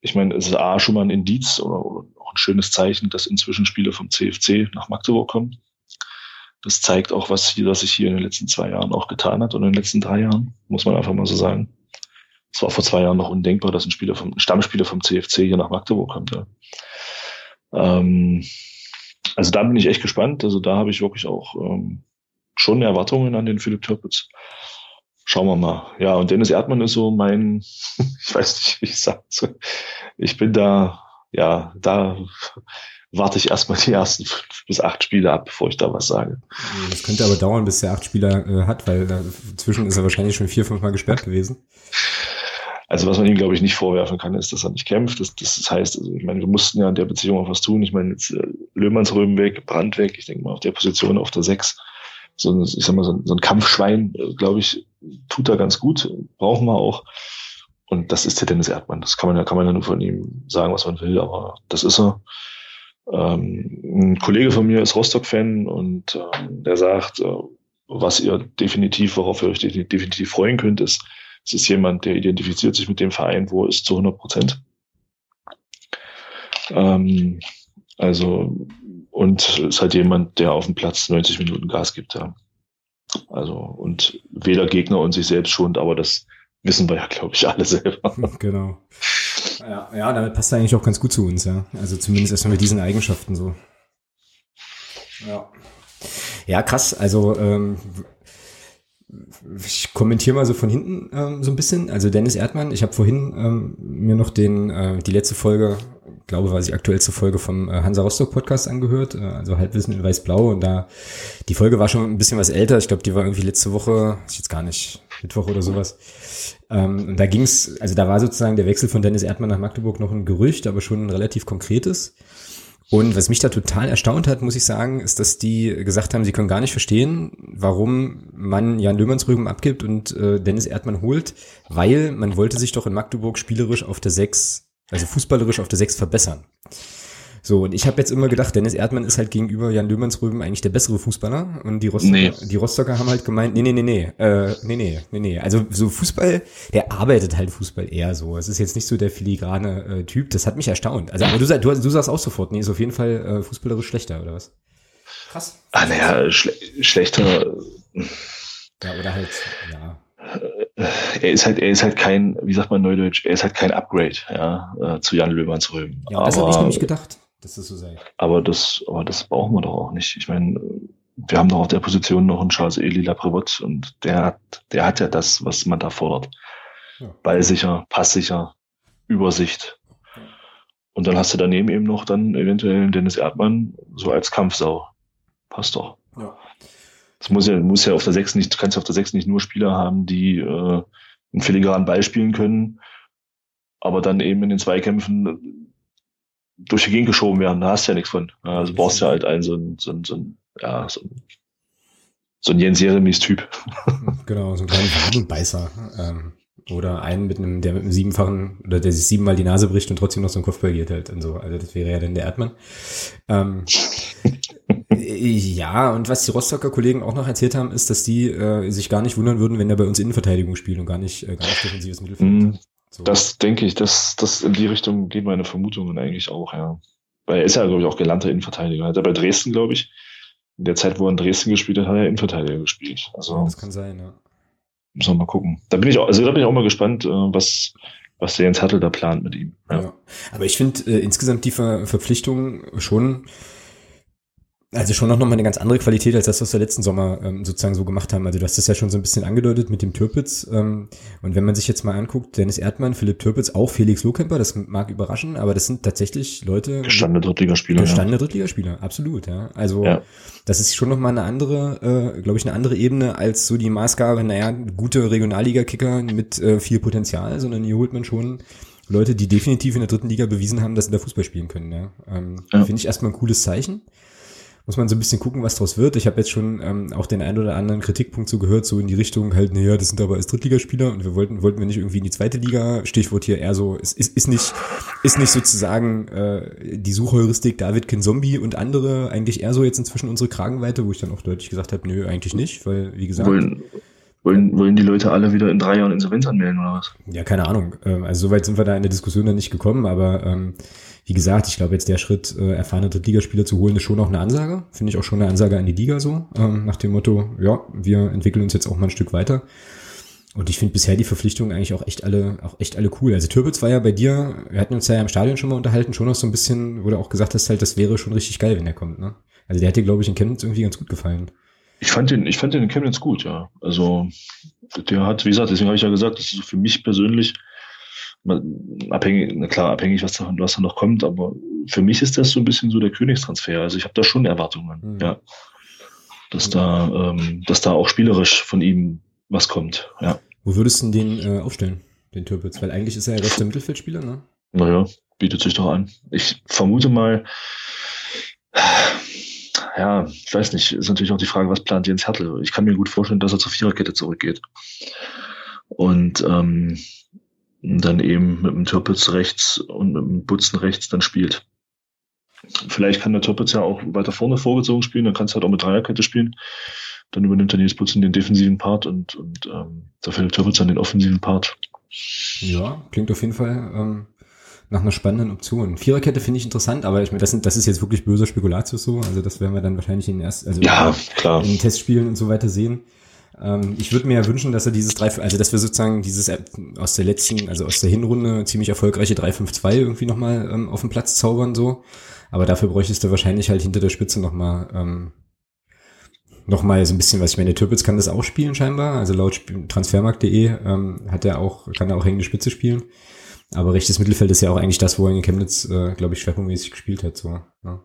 ich meine, es ist A schon mal ein Indiz oder, oder auch ein schönes Zeichen, dass inzwischen Spieler vom CFC nach Magdeburg kommen. Das zeigt auch, was hier, was sich hier in den letzten zwei Jahren auch getan hat und in den letzten drei Jahren, muss man einfach mal so sagen. Es war vor zwei Jahren noch undenkbar, dass ein Spieler vom, ein Stammspieler vom CFC hier nach Magdeburg kommt. Ja. Ähm, also da bin ich echt gespannt. Also da habe ich wirklich auch ähm, schon Erwartungen an den Philipp Türpitz. Schauen wir mal. Ja, und Dennis Erdmann ist so mein, ich weiß nicht, wie ich sagen soll. Ich bin da, ja, da warte ich erstmal die ersten fünf bis acht Spiele ab, bevor ich da was sage. Das könnte aber dauern, bis er acht Spieler äh, hat, weil dazwischen ist er wahrscheinlich schon vier, fünf Mal gesperrt gewesen. Also was man ihm, glaube ich, nicht vorwerfen kann, ist, dass er nicht kämpft. Das, das heißt, also, ich meine, wir mussten ja in der Beziehung auch was tun. Ich meine, jetzt äh, Löhmannsröben weg, Brand weg. Ich denke mal, auf der Position, auf der sechs so ein, ich sag mal, so ein, so ein Kampfschwein, äh, glaube ich, tut da ganz gut, brauchen wir auch. Und das ist der Dennis Erdmann. Das kann man ja, kann man ja nur von ihm sagen, was man will, aber das ist er. Ähm, ein Kollege von mir ist Rostock-Fan und ähm, der sagt, äh, was ihr definitiv, worauf ihr euch definitiv freuen könnt, ist, es ist jemand, der identifiziert sich mit dem Verein, wo ist, zu 100 Prozent. Ähm, also und ist halt jemand, der auf dem Platz 90 Minuten Gas gibt. Ja. Also und weder Gegner und sich selbst schont, aber das wissen wir ja, glaube ich, alle selber. Genau. Ja, ja, damit passt er eigentlich auch ganz gut zu uns, ja. Also zumindest erstmal mit diesen Eigenschaften so. Ja. Ja, krass. Also ähm, ich kommentiere mal so von hinten ähm, so ein bisschen. Also Dennis Erdmann, ich habe vorhin ähm, mir noch den äh, die letzte Folge glaube, war die aktuellste Folge vom äh, Hansa Rostock Podcast angehört, äh, also Halbwissen in Weiß-Blau. Und da, die Folge war schon ein bisschen was älter. Ich glaube, die war irgendwie letzte Woche, ich jetzt gar nicht, Mittwoch oder sowas. Ähm, und da ging's, also da war sozusagen der Wechsel von Dennis Erdmann nach Magdeburg noch ein Gerücht, aber schon ein relativ konkretes. Und was mich da total erstaunt hat, muss ich sagen, ist, dass die gesagt haben, sie können gar nicht verstehen, warum man Jan Löhmannsrüben abgibt und äh, Dennis Erdmann holt, weil man wollte sich doch in Magdeburg spielerisch auf der 6 also fußballerisch auf der 6 verbessern. So, und ich habe jetzt immer gedacht, Dennis Erdmann ist halt gegenüber Jan Löhmannsröben eigentlich der bessere Fußballer. Und die Rostocker, nee. die Rostocker haben halt gemeint, nee, nee, nee, nee, äh, nee, nee, nee, nee. Also so Fußball, der arbeitet halt Fußball eher so. Es ist jetzt nicht so der filigrane äh, Typ. Das hat mich erstaunt. Also, aber du, du, du sagst auch sofort, nee, ist auf jeden Fall äh, fußballerisch schlechter, oder was? Krass. Ah, naja, schle schlechter. Ja, oder halt, ja. Er ist halt, er ist halt kein, wie sagt man neudeutsch, er ist halt kein Upgrade, ja, äh, zu Jan Löhmannsröben. Ja, das habe ich nämlich gedacht dass das so sei. Aber das, aber das brauchen wir doch auch nicht. Ich meine, wir haben doch auf der Position noch einen Charles Eli Laprevot und der hat, der hat ja das, was man da fordert. Ja. Ballsicher, passsicher, Übersicht. Und dann hast du daneben eben noch dann eventuell Dennis Erdmann so als Kampfsau. Passt doch. Es muss ja, muss ja auf der Sechs nicht, du kannst ja auf der Sechs nicht nur Spieler haben, die äh, einen filigranen Ball spielen können, aber dann eben in den Zweikämpfen durch die Gegend geschoben werden, da hast du ja nichts von. Also brauchst ja halt einen so ein, so ein, so ein ja, so ein, so ein Jens Jeremies-Typ. Genau, so ein kleiner Wadenbeißer. Ähm, oder einen mit einem, der mit einem siebenfachen, oder der sich siebenmal die Nase bricht und trotzdem noch so ein Kopfball geht halt und so. Also das wäre ja dann der Erdmann. Ähm, ja, und was die Rostocker Kollegen auch noch erzählt haben, ist, dass die äh, sich gar nicht wundern würden, wenn er bei uns Innenverteidigung spielt und gar nicht, äh, gar nicht defensives Mittelfeld. Mm, so. Das denke ich, das, das in die Richtung gehen meine Vermutungen eigentlich auch, ja. Weil er ist ja, glaube ich, auch gelernter Innenverteidiger. Hat er bei Dresden, glaube ich, in der Zeit, wo er in Dresden gespielt hat, hat er Innenverteidiger gespielt. Also, das kann sein, ja. Müssen wir mal gucken. Da bin ich auch, also da bin ich auch mal gespannt, äh, was, was der Jens Hattel da plant mit ihm. Ja. ja. Aber ich finde äh, insgesamt die Ver Verpflichtung schon also schon noch mal eine ganz andere Qualität als das, was wir letzten Sommer ähm, sozusagen so gemacht haben. Also du hast das ja schon so ein bisschen angedeutet mit dem Türpitz. Ähm, und wenn man sich jetzt mal anguckt, Dennis Erdmann, Philipp Türpitz, auch Felix Lohkemper, das mag überraschen, aber das sind tatsächlich Leute. Gestandene Drittligaspieler. Gestandene ja. Drittligaspieler, absolut, ja. Also ja. das ist schon noch mal eine andere, äh, glaube ich, eine andere Ebene als so die Maßgabe, naja, gute Regionalliga-Kicker mit äh, viel Potenzial, sondern hier holt man schon Leute, die definitiv in der dritten Liga bewiesen haben, dass sie da Fußball spielen können. Ja. Ähm, ja. Finde ich erstmal ein cooles Zeichen muss man so ein bisschen gucken, was daraus wird. Ich habe jetzt schon ähm, auch den einen oder anderen Kritikpunkt so gehört, so in die Richtung halt, naja, das sind aber als Drittligaspieler und wir wollten, wollten wir nicht irgendwie in die zweite Liga, Stichwort hier eher so, es ist, ist nicht, ist nicht sozusagen äh, die Suchheuristik David Zombie und andere eigentlich eher so jetzt inzwischen unsere Kragenweite, wo ich dann auch deutlich gesagt habe, nö, eigentlich nicht, weil, wie gesagt. Wollen, wollen, wollen die Leute alle wieder in drei Jahren Insolvenz anmelden oder was? Ja, keine Ahnung. Ähm, also soweit sind wir da in der Diskussion dann nicht gekommen, aber ähm, wie gesagt, ich glaube jetzt der Schritt, äh, erfahrene Drittligaspieler zu holen, ist schon auch eine Ansage. Finde ich auch schon eine Ansage an die Liga so, ähm, nach dem Motto, ja, wir entwickeln uns jetzt auch mal ein Stück weiter. Und ich finde bisher die Verpflichtungen eigentlich auch echt alle, auch echt alle cool. Also Türbitz war ja bei dir, wir hatten uns ja im Stadion schon mal unterhalten, schon noch so ein bisschen, wo du auch gesagt hast, halt, das wäre schon richtig geil, wenn er kommt, ne? Also der hat dir, glaube ich, in Chemnitz irgendwie ganz gut gefallen. Ich fand den, ich fand den in Chemnitz gut, ja. Also der hat, wie gesagt, deswegen habe ich ja gesagt, das ist für mich persönlich abhängig, klar, abhängig, was da, was da noch kommt, aber für mich ist das so ein bisschen so der Königstransfer. Also ich habe da schon Erwartungen, mhm. ja. Dass da, ähm, dass da auch spielerisch von ihm was kommt, ja. Wo würdest du den äh, aufstellen, den Türpitz? Weil eigentlich ist er ja rechter Mittelfeldspieler, ne? Naja, bietet sich doch an. Ich vermute mal, ja, ich weiß nicht, ist natürlich auch die Frage, was plant Jens Hertel? Ich kann mir gut vorstellen, dass er zur Viererkette zurückgeht. Und ähm, dann eben mit dem Türpitz rechts und mit dem Butzen rechts dann spielt. Vielleicht kann der Türpitz ja auch weiter vorne vorgezogen spielen, dann kannst du halt auch mit Dreierkette spielen. Dann übernimmt der Nils Butzen den defensiven Part und, und ähm, der Philipp Türpitz dann den offensiven Part. Ja, klingt auf jeden Fall ähm, nach einer spannenden Option. Viererkette finde ich interessant, aber ich meine, das, sind, das ist jetzt wirklich böser Spekulatius so. Also das werden wir dann wahrscheinlich in den ersten, also ja, klar. in den Testspielen und so weiter sehen. Ähm, ich würde mir ja wünschen, dass er dieses 3, also dass wir sozusagen dieses aus der letzten, also aus der Hinrunde ziemlich erfolgreiche 3-5-2 irgendwie nochmal ähm, auf den Platz zaubern so. Aber dafür bräuchtest du wahrscheinlich halt hinter der Spitze nochmal ähm, noch mal so ein bisschen was. Ich meine, Türpitz kann das auch spielen scheinbar. Also laut transfermarkt.de ähm, hat er auch, kann er auch hängende Spitze spielen. Aber rechtes Mittelfeld ist ja auch eigentlich das, wo er in Chemnitz, äh, glaube ich, schwerpunktmäßig gespielt hat. So. Ja.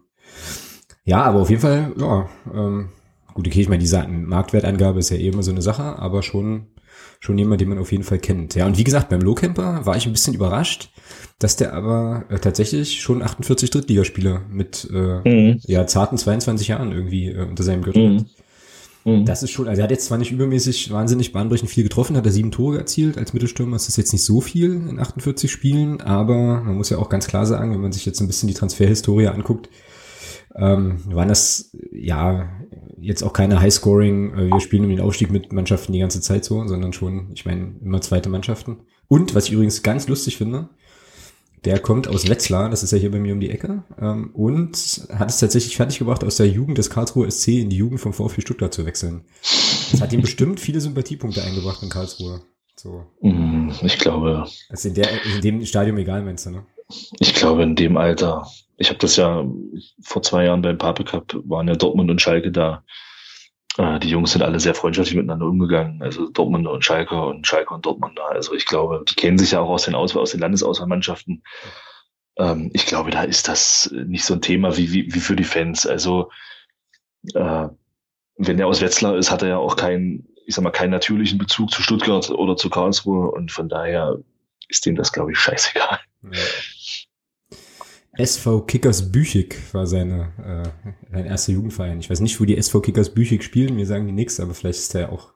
ja, aber auf jeden Fall, ja, ähm, Gut, okay, ich meine, diese Marktwertangabe ist ja eh immer so eine Sache, aber schon, schon jemand, den man auf jeden Fall kennt. Ja, und wie gesagt, beim Lowcamper war ich ein bisschen überrascht, dass der aber äh, tatsächlich schon 48 Drittligaspieler mit äh, mhm. ja, zarten 22 Jahren irgendwie äh, unter seinem Gürtel mhm. hat. Mhm. Das ist schon, also er hat jetzt zwar nicht übermäßig wahnsinnig bahnbrechend viel getroffen, hat er sieben Tore erzielt als Mittelstürmer. Das ist jetzt nicht so viel in 48 Spielen, aber man muss ja auch ganz klar sagen, wenn man sich jetzt ein bisschen die Transferhistorie anguckt, ähm, waren das ja jetzt auch keine Highscoring, äh, wir spielen um den Aufstieg mit Mannschaften die ganze Zeit so, sondern schon, ich meine, immer zweite Mannschaften. Und was ich übrigens ganz lustig finde, der kommt aus Wetzlar, das ist ja hier bei mir um die Ecke, ähm, und hat es tatsächlich fertiggebracht, aus der Jugend des Karlsruher SC in die Jugend vom VfB Stuttgart zu wechseln. Das hat ihm bestimmt viele Sympathiepunkte eingebracht in Karlsruhe. So. Mm, ich glaube. Das ist in, der, in dem Stadium egal, meinst du, ne? Ich glaube, in dem Alter. Ich habe das ja vor zwei Jahren beim Pape Cup, waren ja Dortmund und Schalke da. Äh, die Jungs sind alle sehr freundschaftlich miteinander umgegangen. Also Dortmunder und Schalke und Schalke und Dortmunder. Also ich glaube, die kennen sich ja auch aus den, Auswahl, aus den Landesauswahlmannschaften. Ähm, ich glaube, da ist das nicht so ein Thema wie, wie, wie für die Fans. Also äh, wenn er aus Wetzlar ist, hat er ja auch keinen, ich sag mal, keinen natürlichen Bezug zu Stuttgart oder zu Karlsruhe und von daher ist dem das, glaube ich, scheißegal. Ja. SV Kickers Büchig war seine, äh, sein erster Jugendverein. Ich weiß nicht, wo die SV Kickers Büchig spielen, mir sagen die nichts, aber vielleicht ist er auch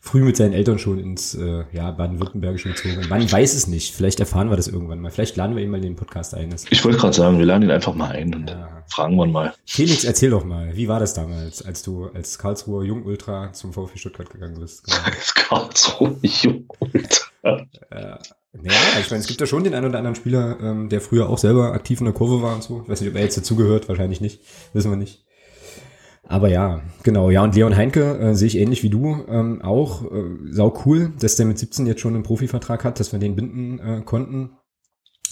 früh mit seinen Eltern schon ins äh, ja, Baden-Württembergische gezogen. Man weiß es nicht. Vielleicht erfahren wir das irgendwann mal. Vielleicht laden wir ihn mal in den Podcast ein. Ich wollte gerade sagen, wir laden ihn einfach mal ein und ja. fragen wir mal. Felix, erzähl doch mal, wie war das damals, als du als Karlsruher Jungultra zum VfB Stuttgart gegangen bist? Genau. als Karlsruher Jungultra. Ja. Naja, ich meine, es gibt ja schon den einen oder anderen Spieler, ähm, der früher auch selber aktiv in der Kurve war und so. Ich weiß nicht, ob er jetzt dazugehört, wahrscheinlich nicht. Wissen wir nicht. Aber ja, genau, ja, und Leon Heinke äh, sehe ich ähnlich wie du ähm, auch. Äh, sau cool, dass der mit 17 jetzt schon einen Profivertrag hat, dass wir den binden äh, konnten,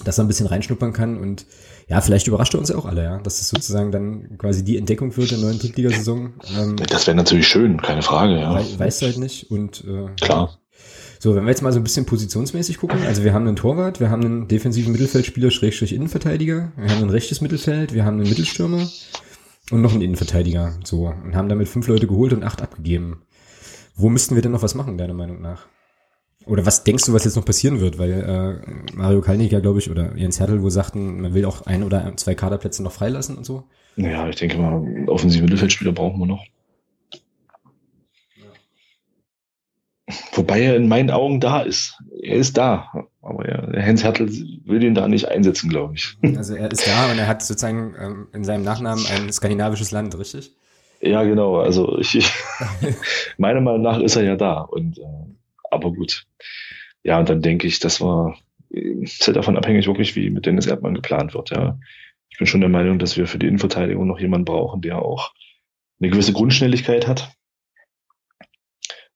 dass er ein bisschen reinschnuppern kann und ja, vielleicht überrascht er uns ja auch alle, ja, dass es sozusagen dann quasi die Entdeckung wird der neuen Drittligasaison. Ähm, das wäre natürlich schön, keine Frage, ja. We weißt du halt nicht und äh, klar. So, wenn wir jetzt mal so ein bisschen positionsmäßig gucken, also wir haben einen Torwart, wir haben einen defensiven Mittelfeldspieler, Schrägstrich Innenverteidiger, wir haben ein rechtes Mittelfeld, wir haben einen Mittelstürmer und noch einen Innenverteidiger, so, und haben damit fünf Leute geholt und acht abgegeben. Wo müssten wir denn noch was machen, deiner Meinung nach? Oder was denkst du, was jetzt noch passieren wird? Weil äh, Mario Kalnick ja, glaube ich, oder Jens Hertel wo sagten, man will auch ein oder zwei Kaderplätze noch freilassen und so. Naja, ich denke mal, offensive Mittelfeldspieler brauchen wir noch. Wobei er in meinen Augen da ist. Er ist da. Aber ja, Hens Hertel will den da nicht einsetzen, glaube ich. Also er ist da und er hat sozusagen ähm, in seinem Nachnamen ein skandinavisches Land, richtig? Ja, genau. Also ich, ich meiner Meinung nach ist er ja da. Und äh, aber gut. Ja, und dann denke ich, das war ist halt davon abhängig, wirklich, wie mit Dennis Erdmann geplant wird. Ja, ich bin schon der Meinung, dass wir für die Innenverteidigung noch jemanden brauchen, der auch eine gewisse Grundschnelligkeit hat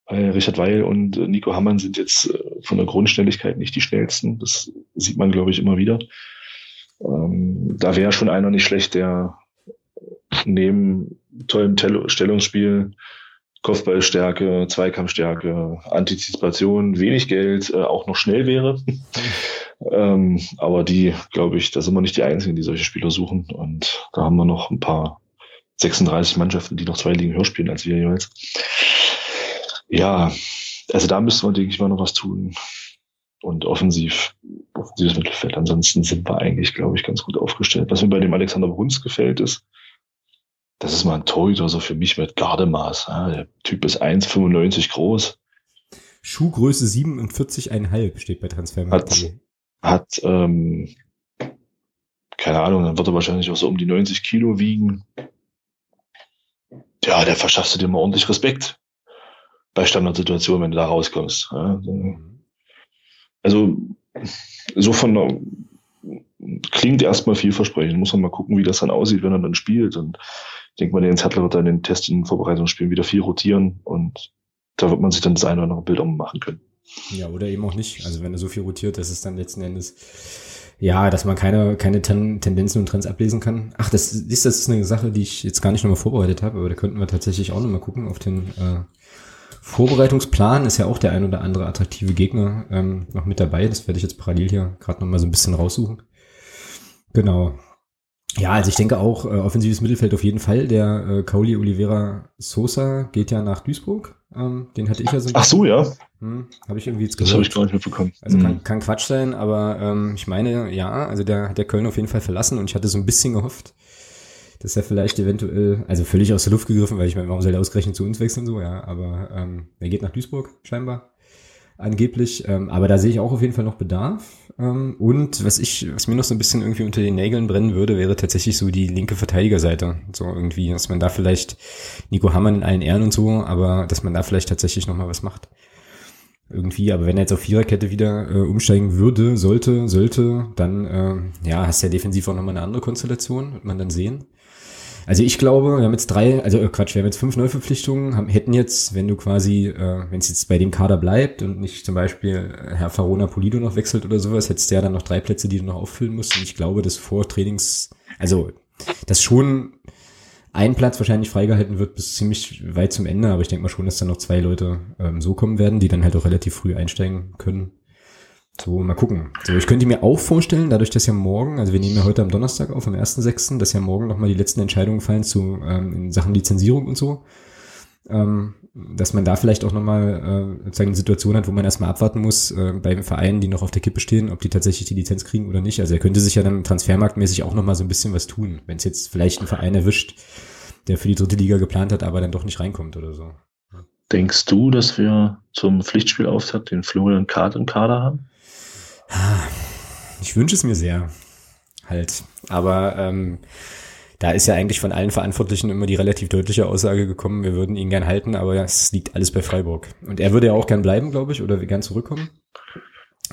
weil Richard Weil und Nico Hammann sind jetzt äh, von der Grundständigkeit nicht die schnellsten. Das sieht man, glaube ich, immer wieder. Ähm, da wäre schon einer nicht schlecht, der neben tollem Stellungsspiel, Kopfballstärke, Zweikampfstärke, Antizipation, wenig Geld, äh, auch noch schnell wäre. ähm, aber die, glaube ich, da sind wir nicht die Einzigen, die solche Spieler suchen. Und da haben wir noch ein paar 36 Mannschaften, die noch zwei Ligen höher spielen als wir jeweils. Ja, also da müssen wir, denke ich, mal noch was tun. Und offensiv, offensives Mittelfeld. Ansonsten sind wir eigentlich, glaube ich, ganz gut aufgestellt. Was mir bei dem Alexander Bruns gefällt, ist, das ist mal ein Torhüter, so für mich mit Gardemaß. Ja, der Typ ist 1,95 groß. Schuhgröße 47,5 steht bei Transfermarkt. Hat, hat ähm, keine Ahnung, dann wird er wahrscheinlich auch so um die 90 Kilo wiegen. Ja, der verschaffst du dir mal ordentlich Respekt bei Standardsituationen, wenn du da rauskommst. Also so von klingt erstmal vielversprechend. Muss man mal gucken, wie das dann aussieht, wenn er dann spielt. Und ich denke mal, der Jens Hattler wird dann in den Test- und Vorbereitungsspielen wieder viel rotieren und da wird man sich dann das eine oder andere Bild machen können. Ja, oder eben auch nicht. Also wenn er so viel rotiert, dass es dann letzten Endes ja, dass man keine, keine Ten Tendenzen und Trends ablesen kann. Ach, das ist, das ist eine Sache, die ich jetzt gar nicht nochmal vorbereitet habe, aber da könnten wir tatsächlich auch nochmal gucken auf den äh, Vorbereitungsplan ist ja auch der ein oder andere attraktive Gegner ähm, noch mit dabei. Das werde ich jetzt parallel hier gerade noch mal so ein bisschen raussuchen. Genau. Ja, also ich denke auch, äh, offensives Mittelfeld auf jeden Fall. Der äh, Kauli Oliveira Sosa geht ja nach Duisburg. Ähm, den hatte ich ja so. Ach so, ja. Hm, habe ich irgendwie jetzt gehört. Das habe ich gar nicht mitbekommen. Also kann, hm. kann Quatsch sein, aber ähm, ich meine, ja, also der hat der Köln auf jeden Fall verlassen und ich hatte so ein bisschen gehofft, dass er vielleicht eventuell, also völlig aus der Luft gegriffen, weil ich meine, warum soll er ausgerechnet zu uns wechseln so, ja, aber ähm, er geht nach Duisburg scheinbar angeblich, ähm, aber da sehe ich auch auf jeden Fall noch Bedarf. Ähm, und was ich, was mir noch so ein bisschen irgendwie unter den Nägeln brennen würde, wäre tatsächlich so die linke Verteidigerseite, so irgendwie, dass man da vielleicht Nico Hammann in allen Ehren und so, aber dass man da vielleicht tatsächlich noch mal was macht irgendwie, aber wenn er jetzt auf Viererkette wieder äh, umsteigen würde, sollte, sollte, dann äh, ja, hast du ja defensiv auch nochmal eine andere Konstellation, wird man dann sehen. Also ich glaube, wir haben jetzt drei, also äh, Quatsch, wir haben jetzt fünf Neuverpflichtungen, haben, hätten jetzt, wenn du quasi, äh, wenn es jetzt bei dem Kader bleibt und nicht zum Beispiel Herr Farona Polido noch wechselt oder sowas, hättest du ja dann noch drei Plätze, die du noch auffüllen musst. Und ich glaube, dass vor Trainings, also das schon ein Platz wahrscheinlich freigehalten wird bis ziemlich weit zum Ende, aber ich denke mal schon, dass dann noch zwei Leute ähm, so kommen werden, die dann halt auch relativ früh einsteigen können. So, mal gucken. So, ich könnte mir auch vorstellen, dadurch, dass ja morgen, also wir nehmen ja heute am Donnerstag auf, am 1.6., dass ja morgen nochmal die letzten Entscheidungen fallen zu ähm, in Sachen Lizenzierung und so ähm, dass man da vielleicht auch nochmal äh, sozusagen eine Situation hat, wo man erstmal abwarten muss äh, bei Vereinen, die noch auf der Kippe stehen, ob die tatsächlich die Lizenz kriegen oder nicht. Also er könnte sich ja dann transfermarktmäßig auch nochmal so ein bisschen was tun, wenn es jetzt vielleicht einen Verein erwischt, der für die dritte Liga geplant hat, aber dann doch nicht reinkommt oder so. Denkst du, dass wir zum Pflichtspielauftakt den Florian Kart im Kader haben? Ich wünsche es mir sehr. Halt. Aber ähm, da ist ja eigentlich von allen Verantwortlichen immer die relativ deutliche Aussage gekommen, wir würden ihn gern halten, aber es liegt alles bei Freiburg. Und er würde ja auch gern bleiben, glaube ich, oder gern zurückkommen.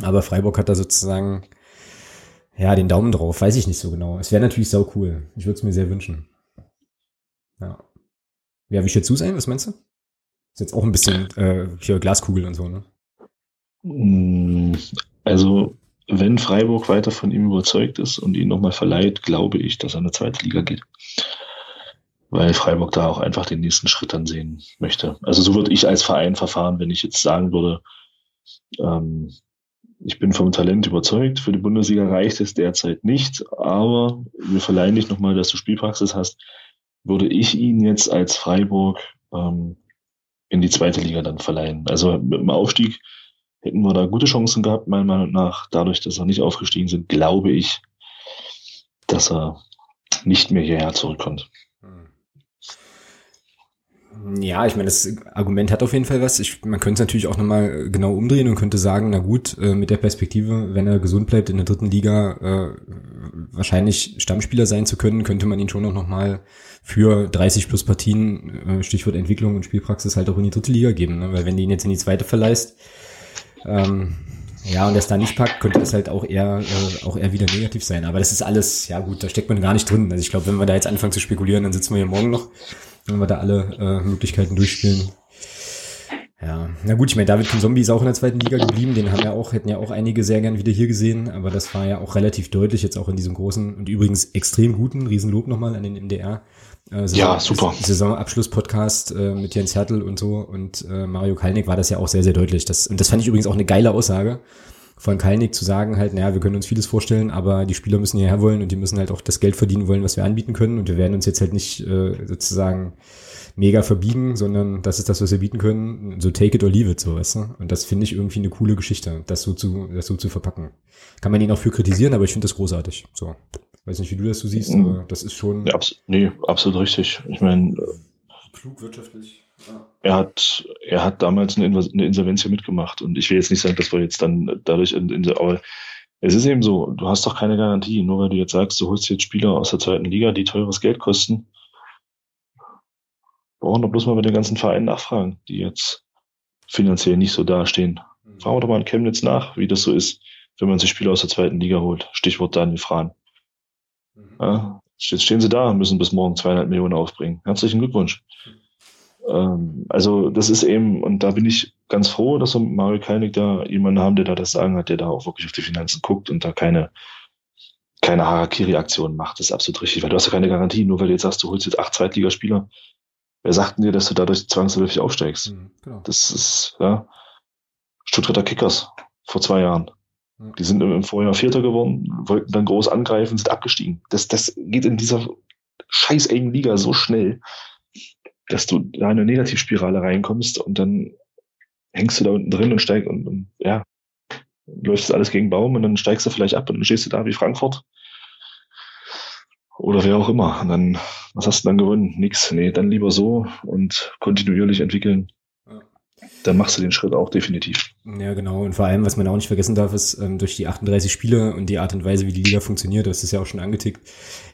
Aber Freiburg hat da sozusagen, ja, den Daumen drauf, weiß ich nicht so genau. Es wäre natürlich sau cool. Ich würde es mir sehr wünschen. Ja. Ja, wie schätzt du es ein? Was meinst du? Ist jetzt auch ein bisschen äh, hier Glaskugel und so, ne? Also wenn Freiburg weiter von ihm überzeugt ist und ihn nochmal verleiht, glaube ich, dass er in eine zweite Liga geht. Weil Freiburg da auch einfach den nächsten Schritt dann sehen möchte. Also so würde ich als Verein verfahren, wenn ich jetzt sagen würde, ähm, ich bin vom Talent überzeugt, für die Bundesliga reicht es derzeit nicht, aber wir verleihen dich nochmal, dass du Spielpraxis hast, würde ich ihn jetzt als Freiburg ähm, in die zweite Liga dann verleihen. Also mit dem Aufstieg hätten wir da gute Chancen gehabt, meiner Meinung nach. Dadurch, dass wir nicht aufgestiegen sind, glaube ich, dass er nicht mehr hierher zurückkommt. Ja, ich meine, das Argument hat auf jeden Fall was. Ich, man könnte es natürlich auch nochmal genau umdrehen und könnte sagen, na gut, äh, mit der Perspektive, wenn er gesund bleibt in der dritten Liga, äh, wahrscheinlich Stammspieler sein zu können, könnte man ihn schon auch nochmal für 30 plus Partien, äh, Stichwort Entwicklung und Spielpraxis, halt auch in die dritte Liga geben. Ne? Weil wenn du ihn jetzt in die zweite verleihst, ähm, ja, und das da nicht packt, könnte das halt auch eher, äh, auch eher wieder negativ sein. Aber das ist alles, ja gut, da steckt man gar nicht drin. Also ich glaube, wenn wir da jetzt anfangen zu spekulieren, dann sitzen wir hier morgen noch, wenn wir da alle äh, Möglichkeiten durchspielen. Ja, na gut, ich meine, David Zombie ist auch in der zweiten Liga geblieben, den haben ja auch, hätten ja auch einige sehr gern wieder hier gesehen, aber das war ja auch relativ deutlich jetzt auch in diesem großen und übrigens extrem guten, Riesenlob nochmal an den MDR, Saison, ja, super. Saisonabschluss-Podcast äh, mit Jens Hertel und so und äh, Mario Kalnick war das ja auch sehr, sehr deutlich. Das, und das fand ich übrigens auch eine geile Aussage von Kalnick zu sagen halt, naja, wir können uns vieles vorstellen, aber die Spieler müssen hierher wollen und die müssen halt auch das Geld verdienen wollen, was wir anbieten können und wir werden uns jetzt halt nicht äh, sozusagen mega verbiegen, sondern das ist das, was wir bieten können. So take it or leave it, so, weißt du? Und das finde ich irgendwie eine coole Geschichte, das so zu, das so zu verpacken. Kann man ihn auch für kritisieren, aber ich finde das großartig. So. Weiß nicht, wie du das so siehst, aber das ist schon. Ja, abs nee, absolut richtig. Ich meine. Klug wirtschaftlich. Ja. Er hat, er hat damals eine, eine Insolvenz hier mitgemacht und ich will jetzt nicht sagen, dass wir jetzt dann dadurch in, in aber es ist eben so, du hast doch keine Garantie, nur weil du jetzt sagst, du holst jetzt Spieler aus der zweiten Liga, die teures Geld kosten. Brauchen wir bloß mal bei den ganzen Vereinen nachfragen, die jetzt finanziell nicht so dastehen. Mhm. Fragen wir doch mal in Chemnitz nach, wie das so ist, wenn man sich Spieler aus der zweiten Liga holt. Stichwort Daniel Frahn. Ja, jetzt stehen sie da, müssen bis morgen zweieinhalb Millionen aufbringen. Herzlichen Glückwunsch. Ähm, also das ist eben, und da bin ich ganz froh, dass wir mit Mario Kalnick da jemanden haben, der da das Sagen hat, der da auch wirklich auf die Finanzen guckt und da keine, keine Harakiri-Aktion macht. Das ist absolut richtig, weil du hast ja keine Garantie, nur weil du jetzt sagst, du holst jetzt acht Zweitligaspieler. Wer sagt denn dir, dass du dadurch zwangsläufig aufsteigst? Mhm, genau. Das ist, ja, Stuttgarter Kickers vor zwei Jahren. Die sind im Vorjahr Vierter geworden, wollten dann groß angreifen, sind abgestiegen. Das, das geht in dieser scheiß engen Liga so schnell, dass du da in eine Negativspirale reinkommst und dann hängst du da unten drin und steigst und, und ja, läufst alles gegen Baum und dann steigst du vielleicht ab und dann stehst du da wie Frankfurt oder wer auch immer. Und dann, was hast du dann gewonnen? Nix. Nee, dann lieber so und kontinuierlich entwickeln. Dann machst du den Schritt auch definitiv. Ja, genau. Und vor allem, was man auch nicht vergessen darf, ist, ähm, durch die 38 Spiele und die Art und Weise, wie die Liga funktioniert, das ist ja auch schon angetickt,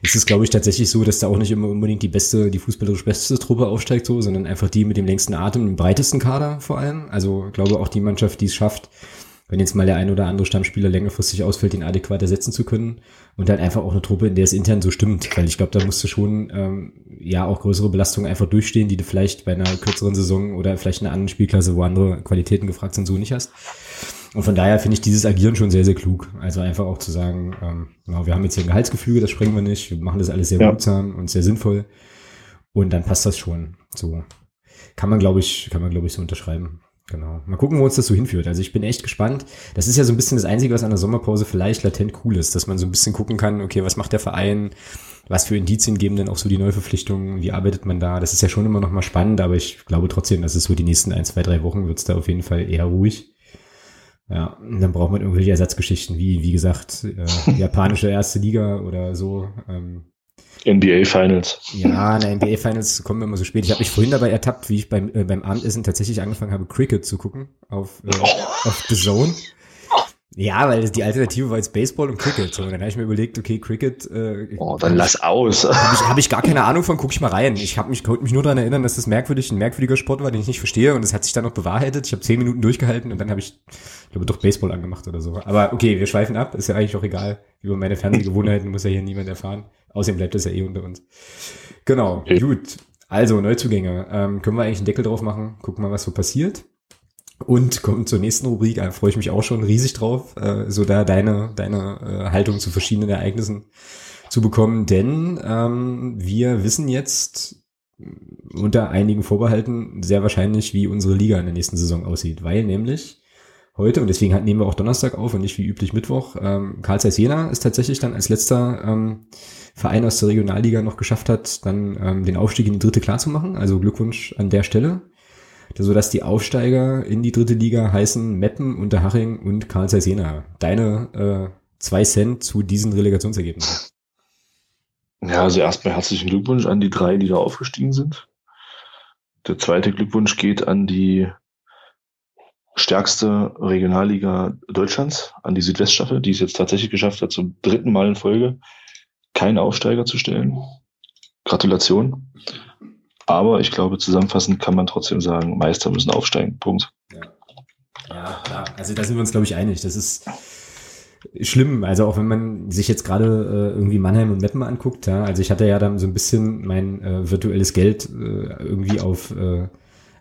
ist es, glaube ich, tatsächlich so, dass da auch nicht immer unbedingt die beste, die fußballerisch beste Truppe aufsteigt, so, sondern einfach die mit dem längsten Atem, dem breitesten Kader vor allem. Also, glaube auch die Mannschaft, die es schafft, wenn jetzt mal der ein oder andere Stammspieler längerfristig ausfällt, den adäquat ersetzen zu können und dann einfach auch eine Truppe, in der es intern so stimmt, weil ich glaube, da musst du schon ähm, ja auch größere Belastungen einfach durchstehen, die du vielleicht bei einer kürzeren Saison oder vielleicht in einer anderen Spielklasse, wo andere Qualitäten gefragt sind, so nicht hast. Und von daher finde ich dieses Agieren schon sehr, sehr klug. Also einfach auch zu sagen, ähm, ja, wir haben jetzt hier ein Gehaltsgefüge, das sprengen wir nicht, wir machen das alles sehr ja. behutsam und sehr sinnvoll. Und dann passt das schon. So kann man, glaube ich, kann man, glaube ich, so unterschreiben. Genau. Mal gucken, wo uns das so hinführt. Also ich bin echt gespannt. Das ist ja so ein bisschen das Einzige, was an der Sommerpause vielleicht latent cool ist, dass man so ein bisschen gucken kann, okay, was macht der Verein? Was für Indizien geben denn auch so die Neuverpflichtungen? Wie arbeitet man da? Das ist ja schon immer noch mal spannend, aber ich glaube trotzdem, dass es so die nächsten ein, zwei, drei Wochen wird es da auf jeden Fall eher ruhig. Ja, und dann braucht man irgendwelche Ersatzgeschichten, wie, wie gesagt, äh, japanische erste Liga oder so. Ähm, NBA Finals. Ja, in der NBA Finals kommen wir immer so spät. Ich habe mich vorhin dabei ertappt, wie ich beim, äh, beim Abendessen tatsächlich angefangen habe, Cricket zu gucken auf, äh, oh. auf The Zone. Ja, weil die Alternative war jetzt Baseball und Cricket. So, und dann habe ich mir überlegt, okay, Cricket. Äh, oh, dann lass aus. Habe ich, hab ich gar keine Ahnung von, guck ich mal rein. Ich habe mich, konnte mich nur daran erinnern, dass das merkwürdig, ein merkwürdiger Sport war, den ich nicht verstehe. Und es hat sich dann noch bewahrheitet. Ich habe zehn Minuten durchgehalten und dann habe ich, ich glaube, doch Baseball angemacht oder so. Aber okay, wir schweifen ab. Ist ja eigentlich auch egal. Über meine Fernsehgewohnheiten muss ja hier niemand erfahren. Außerdem bleibt das ja eh unter uns. Genau, okay. gut. Also, Neuzugänge. Ähm, können wir eigentlich einen Deckel drauf machen? Gucken mal, was so passiert. Und kommen zur nächsten Rubrik, da freue ich mich auch schon riesig drauf, äh, so da deine, deine äh, Haltung zu verschiedenen Ereignissen zu bekommen. Denn ähm, wir wissen jetzt unter einigen Vorbehalten sehr wahrscheinlich, wie unsere Liga in der nächsten Saison aussieht. Weil nämlich heute, und deswegen nehmen wir auch Donnerstag auf und nicht wie üblich Mittwoch, ähm, Karl Zeiss Jena ist tatsächlich dann als letzter ähm, Verein aus der Regionalliga noch geschafft hat, dann ähm, den Aufstieg in die dritte klar zu machen. Also Glückwunsch an der Stelle so dass die Aufsteiger in die dritte Liga heißen Meppen, Unterhaching und Karl Zeiss Jena. Deine äh, zwei Cent zu diesen Relegationsergebnissen. Ja, also erstmal herzlichen Glückwunsch an die drei, die da aufgestiegen sind. Der zweite Glückwunsch geht an die stärkste Regionalliga Deutschlands, an die Südweststaffel, die es jetzt tatsächlich geschafft hat, zum dritten Mal in Folge keinen Aufsteiger zu stellen. Gratulation. Aber ich glaube, zusammenfassend kann man trotzdem sagen, Meister müssen aufsteigen. Punkt. Ja, ja klar. Also da sind wir uns, glaube ich, einig. Das ist schlimm. Also auch wenn man sich jetzt gerade äh, irgendwie Mannheim und Meppen anguckt. Ja, also ich hatte ja dann so ein bisschen mein äh, virtuelles Geld äh, irgendwie auf äh,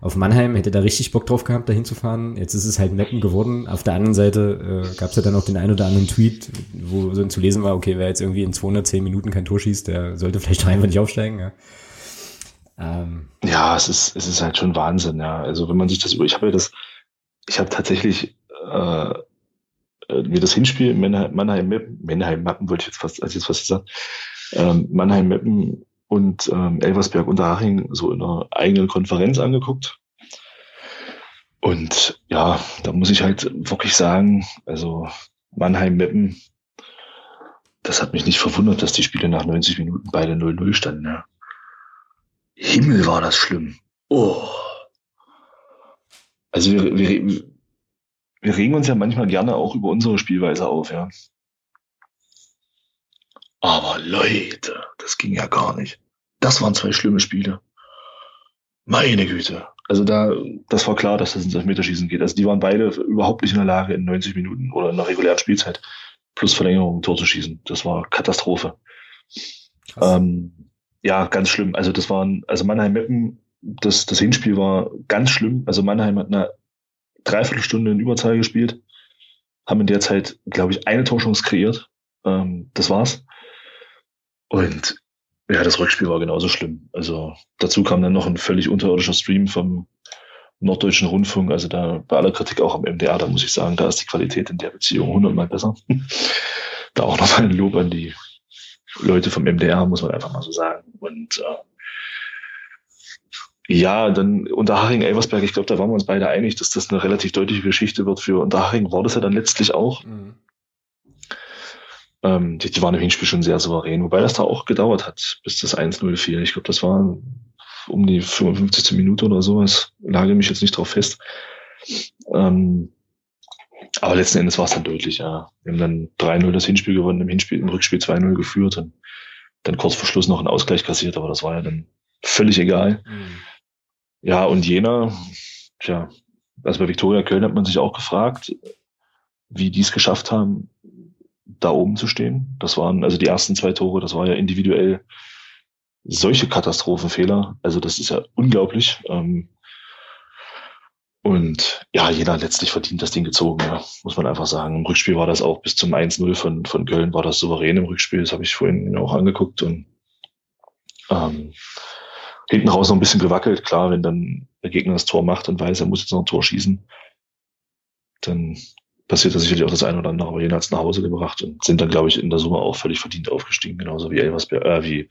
auf Mannheim, hätte da richtig Bock drauf gehabt, da hinzufahren. Jetzt ist es halt Meppen geworden. Auf der anderen Seite äh, gab es ja dann auch den ein oder anderen Tweet, wo so zu lesen war, okay, wer jetzt irgendwie in 210 Minuten kein Tor schießt, der sollte vielleicht einfach nicht aufsteigen. Ja. Ähm, ja, es ist, es ist halt schon Wahnsinn, ja. Also wenn man sich das über, ich habe ja das, ich habe tatsächlich äh, äh mir das Hinspiel Mannheim, Mannheim, Mannheim Mappen wollte ich jetzt fast, als jetzt fast gesagt, ähm, Mannheim Meppen und ähm, Elversberg Unterhaching so in einer eigenen Konferenz angeguckt. Und ja, da muss ich halt wirklich sagen, also Mannheim Meppen, das hat mich nicht verwundert, dass die Spiele nach 90 Minuten beide 0-0 standen, ja. Himmel war das schlimm. Oh. Also wir, wir, wir regen uns ja manchmal gerne auch über unsere Spielweise auf, ja. Aber Leute, das ging ja gar nicht. Das waren zwei schlimme Spiele. Meine Güte. Also da, das war klar, dass das ins Elfmeterschießen geht. Also die waren beide überhaupt nicht in der Lage, in 90 Minuten oder in der regulären Spielzeit plus Verlängerung ein Tor zu schießen. Das war Katastrophe. Ähm, ja, ganz schlimm. Also das waren, also Mannheim-Meppen, das, das Hinspiel war ganz schlimm. Also Mannheim hat eine Dreiviertelstunde in Überzahl gespielt, haben in der Zeit, glaube ich, eine Torchance kreiert. Ähm, das war's. Und ja, das Rückspiel war genauso schlimm. Also dazu kam dann noch ein völlig unterirdischer Stream vom Norddeutschen Rundfunk. Also da bei aller Kritik auch am MDR, da muss ich sagen, da ist die Qualität in der Beziehung hundertmal besser. da auch nochmal ein Lob an die Leute vom MDR, muss man einfach mal so sagen. Und äh, ja, dann Unterhaching, Elversberg, ich glaube, da waren wir uns beide einig, dass das eine relativ deutliche Geschichte wird für Unterhaching, war das ja dann letztlich auch. Mhm. Ähm, die, die waren im Hinspiel schon sehr souverän, wobei das da auch gedauert hat, bis das 1-0 fiel. Ich glaube, das war um die 55. Minute oder sowas. Lage mich jetzt nicht drauf fest. Ähm, aber letzten Endes war es dann deutlich, ja. Wir haben dann 3-0 das Hinspiel gewonnen, im Hinspiel, im Rückspiel 2-0 geführt und dann kurz vor Schluss noch einen Ausgleich kassiert, aber das war ja dann völlig egal. Mhm. Ja, und Jena, tja, also bei Viktoria Köln hat man sich auch gefragt, wie die es geschafft haben, da oben zu stehen. Das waren also die ersten zwei Tore, das war ja individuell solche Katastrophenfehler. Also das ist ja unglaublich. Ähm, und ja, jeder letztlich verdient das Ding gezogen, ja, muss man einfach sagen. Im Rückspiel war das auch bis zum 1-0 von, von Köln war das souverän im Rückspiel. Das habe ich vorhin auch angeguckt und ähm, hinten raus noch ein bisschen gewackelt. Klar, wenn dann der Gegner das Tor macht und weiß, er muss jetzt noch ein Tor schießen, dann passiert da sicherlich auch das eine oder andere. Aber jeder hat nach Hause gebracht und sind dann, glaube ich, in der Summe auch völlig verdient aufgestiegen, genauso wie Elversberg, äh, wie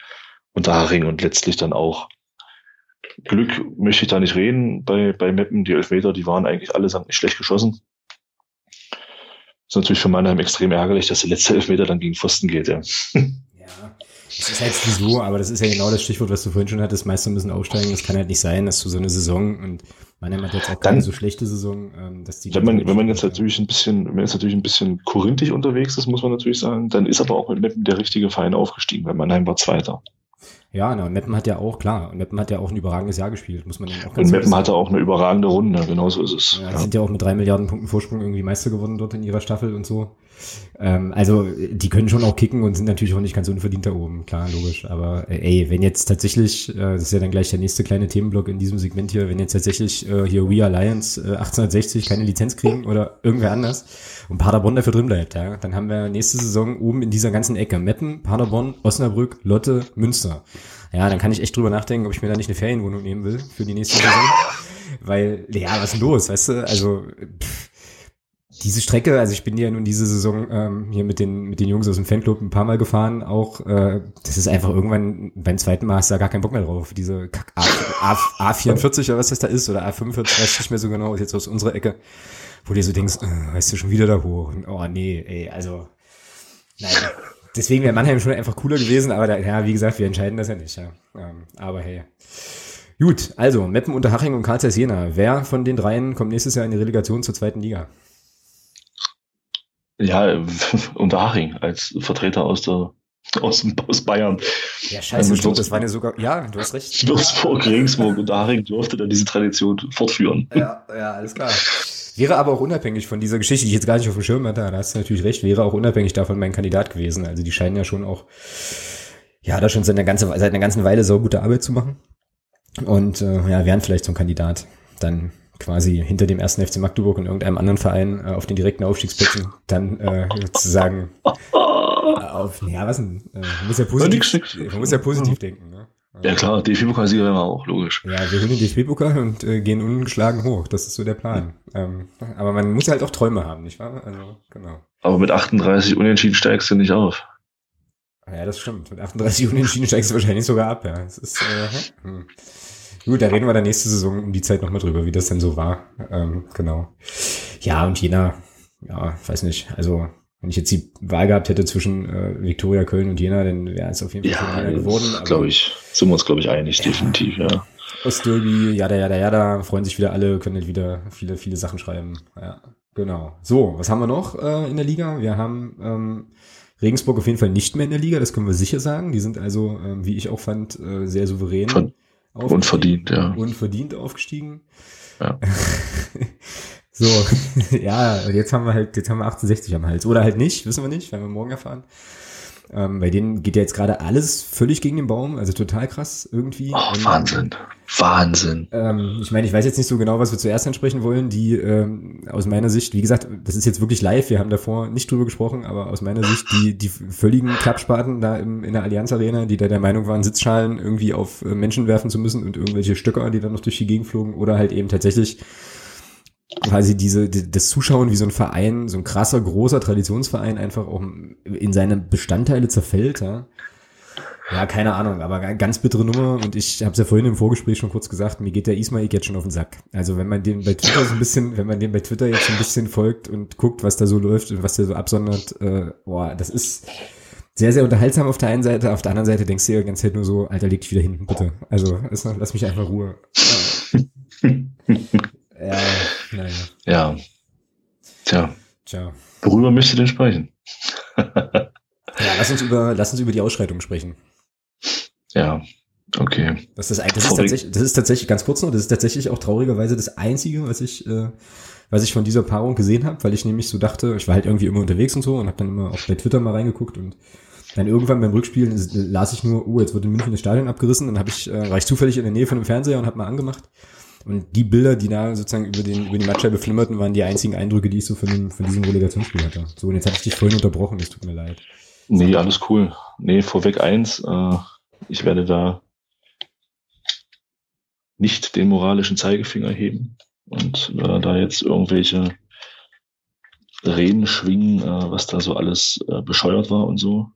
Unterhaching und letztlich dann auch Glück möchte ich da nicht reden bei, bei Meppen. Die Elfmeter, die waren eigentlich allesamt nicht schlecht geschossen. ist natürlich für Mannheim extrem ärgerlich, dass der letzte Elfmeter dann gegen Pfosten geht, ja. Ja, das ist halt so, aber das ist ja genau das Stichwort, was du vorhin schon hattest. Meister müssen aufsteigen. Das kann halt nicht sein, dass du so eine Saison und Mannheim hat jetzt auch keine so schlechte Saison, ähm, dass die. Wenn man, wenn man jetzt natürlich ein bisschen, wenn man jetzt natürlich ein bisschen korinthisch unterwegs ist, muss man natürlich sagen, dann ist aber auch mit Meppen der richtige Verein aufgestiegen, weil Mannheim war Zweiter. Ja, na, und Meppen hat ja auch, klar, und Meppen hat ja auch ein überragendes Jahr gespielt, muss man auch ganz Und Meppen hatte auch eine überragende Runde, genau so ist es. Ja, ja. sind ja auch mit drei Milliarden Punkten Vorsprung irgendwie Meister geworden dort in ihrer Staffel und so. Ähm, also, die können schon auch kicken und sind natürlich auch nicht ganz unverdient da oben, klar, logisch. Aber äh, ey, wenn jetzt tatsächlich, äh, das ist ja dann gleich der nächste kleine Themenblock in diesem Segment hier, wenn jetzt tatsächlich äh, hier We Alliance äh, 1860 keine Lizenz kriegen oder irgendwer anders und Paderborn dafür drin bleibt, ja, dann haben wir nächste Saison oben in dieser ganzen Ecke Meppen, Paderborn, Osnabrück, Lotte, Münster. Ja, dann kann ich echt drüber nachdenken, ob ich mir da nicht eine Ferienwohnung nehmen will für die nächste Saison. Weil, ja, was ist denn los, weißt du? Also, pff, diese Strecke, also ich bin ja nun diese Saison ähm, hier mit den mit den Jungs aus dem Fanclub ein paar Mal gefahren, auch äh, das ist einfach irgendwann beim zweiten Mal hast du da gar keinen Bock mehr drauf. Diese Kack A, A, A44 oder was das da ist oder A45, weiß ich nicht mehr so genau, ist jetzt aus unserer Ecke, wo du so denkst, äh, weißt du schon wieder da hoch und oh nee, ey, also nein. Deswegen wäre Mannheim schon einfach cooler gewesen, aber da, ja, wie gesagt, wir entscheiden das ja nicht, ja. Ähm, aber hey. Gut, also Meppen, Unterhaching und Karlsruhe Jena. Wer von den dreien kommt nächstes Jahr in die Relegation zur zweiten Liga? Ja, Unterhaching als Vertreter aus der aus, aus Bayern. Ja, scheiße, also, stimmt, das war ja sogar, ja, du hast recht. Würzburg, Regensburg und Haching durfte dann diese Tradition fortführen. Ja, ja, alles klar. Wäre aber auch unabhängig von dieser Geschichte, die ich jetzt gar nicht auf dem Schirm hatte, da hast du natürlich recht, wäre auch unabhängig davon mein Kandidat gewesen. Also die scheinen ja schon auch, ja, da schon seit einer, ganzen, seit einer ganzen Weile so gute Arbeit zu machen. Und äh, ja, wären vielleicht so ein Kandidat dann quasi hinter dem ersten FC Magdeburg und irgendeinem anderen Verein äh, auf den direkten Aufstiegsplätzen dann äh, sozusagen auf, ja, was denn? Äh, man muss ja positiv, man muss ja positiv denken. Ne? Ja klar, DFB-Pokalsieger wären wir auch, logisch. Ja, wir holen den DFB-Pokal und äh, gehen ungeschlagen hoch. Das ist so der Plan. Ähm, aber man muss halt auch Träume haben, nicht wahr? Also, genau. Aber mit 38 Unentschieden steigst du nicht auf. Ja, das stimmt. Mit 38 Unentschieden steigst du wahrscheinlich sogar ab, ja. Das ist, äh, hm. Gut, da reden wir dann nächste Saison um die Zeit nochmal drüber, wie das denn so war. Ähm, genau. Ja, und Jena, ja, weiß nicht. Also wenn ich jetzt die Wahl gehabt hätte zwischen äh, Viktoria Köln und Jena, dann wäre es auf jeden Fall ja, geworden. glaube ich, sind wir uns, glaube ich, einig, ja. definitiv, ja. Ostderby, jada, jada, jada, freuen sich wieder alle, können halt wieder viele, viele Sachen schreiben. Ja, genau. So, was haben wir noch äh, in der Liga? Wir haben ähm, Regensburg auf jeden Fall nicht mehr in der Liga, das können wir sicher sagen. Die sind also, ähm, wie ich auch fand, äh, sehr souverän. Von, unverdient, ja. Unverdient aufgestiegen. Ja. So, ja, jetzt haben wir halt, jetzt haben wir 68 am Hals. Oder halt nicht, wissen wir nicht, werden wir morgen erfahren. Ähm, bei denen geht ja jetzt gerade alles völlig gegen den Baum, also total krass irgendwie. Oh, Wahnsinn. Wahnsinn. Ähm, ich meine, ich weiß jetzt nicht so genau, was wir zuerst ansprechen wollen. Die ähm, aus meiner Sicht, wie gesagt, das ist jetzt wirklich live, wir haben davor nicht drüber gesprochen, aber aus meiner Sicht die, die völligen Klappspaten da im, in der Allianz Arena, die da der Meinung waren, Sitzschalen irgendwie auf äh, Menschen werfen zu müssen und irgendwelche Stöcker, die dann noch durch die Gegend flogen oder halt eben tatsächlich quasi diese, die, das Zuschauen, wie so ein Verein, so ein krasser, großer Traditionsverein einfach auch in seine Bestandteile zerfällt, ja. Ja, keine Ahnung, aber ganz bittere Nummer und ich habe es ja vorhin im Vorgespräch schon kurz gesagt, mir geht der Ismail jetzt schon auf den Sack. Also wenn man den bei Twitter so ein bisschen, wenn man den bei Twitter jetzt ein bisschen folgt und guckt, was da so läuft und was der so absondert, äh, boah, das ist sehr, sehr unterhaltsam auf der einen Seite, auf der anderen Seite denkst du dir ganze Zeit nur so, Alter, leg dich wieder hinten, bitte. Also lass mich einfach Ruhe. ja, naja. Ja. Tja. Tja. Worüber möchtest du denn sprechen? ja, lass uns über, lass uns über die Ausschreitung sprechen. Ja, okay. Das ist, das ist, tatsächlich, das ist tatsächlich ganz kurz noch, das ist tatsächlich auch traurigerweise das Einzige, was ich, äh, was ich von dieser Paarung gesehen habe, weil ich nämlich so dachte, ich war halt irgendwie immer unterwegs und so und habe dann immer auch bei Twitter mal reingeguckt und dann irgendwann beim Rückspielen las ich nur, oh, jetzt wird in München das Stadion abgerissen. Dann habe ich, äh, war ich zufällig in der Nähe von dem Fernseher und habe mal angemacht. Und die Bilder, die da sozusagen über den über die Matchscheibe flimmerten, waren die einzigen Eindrücke, die ich so von, dem, von diesem Relegationsspiel hatte. So, und jetzt hatte ich dich vorhin unterbrochen, es tut mir leid. Nee, alles cool. Nee, vorweg eins, äh, ich werde da nicht den moralischen Zeigefinger heben und äh, da jetzt irgendwelche Reden schwingen, äh, was da so alles äh, bescheuert war und so.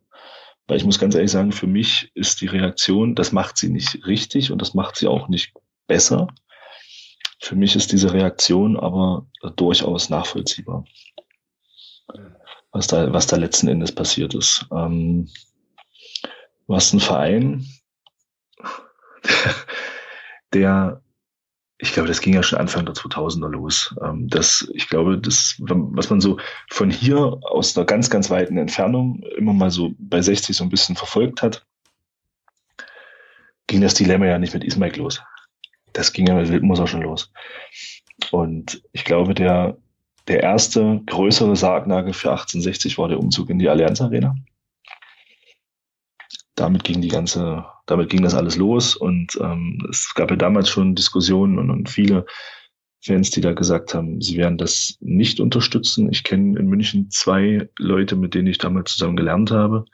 Weil ich muss ganz ehrlich sagen, für mich ist die Reaktion, das macht sie nicht richtig und das macht sie auch nicht besser. Für mich ist diese Reaktion aber durchaus nachvollziehbar, was da, was da letzten Endes passiert ist. Ähm, du hast einen Verein, der, ich glaube, das ging ja schon Anfang der 2000er los. Ähm, das, ich glaube, das, was man so von hier aus einer ganz, ganz weiten Entfernung immer mal so bei 60 so ein bisschen verfolgt hat, ging das Dilemma ja nicht mit Ismail los das ging ja mit Wildmoser schon los. Und ich glaube, der, der erste größere Sargnagel für 1860 war der Umzug in die Allianz Arena. Damit ging die ganze, damit ging das alles los und ähm, es gab ja damals schon Diskussionen und, und viele Fans, die da gesagt haben, sie werden das nicht unterstützen. Ich kenne in München zwei Leute, mit denen ich damals zusammen gelernt habe.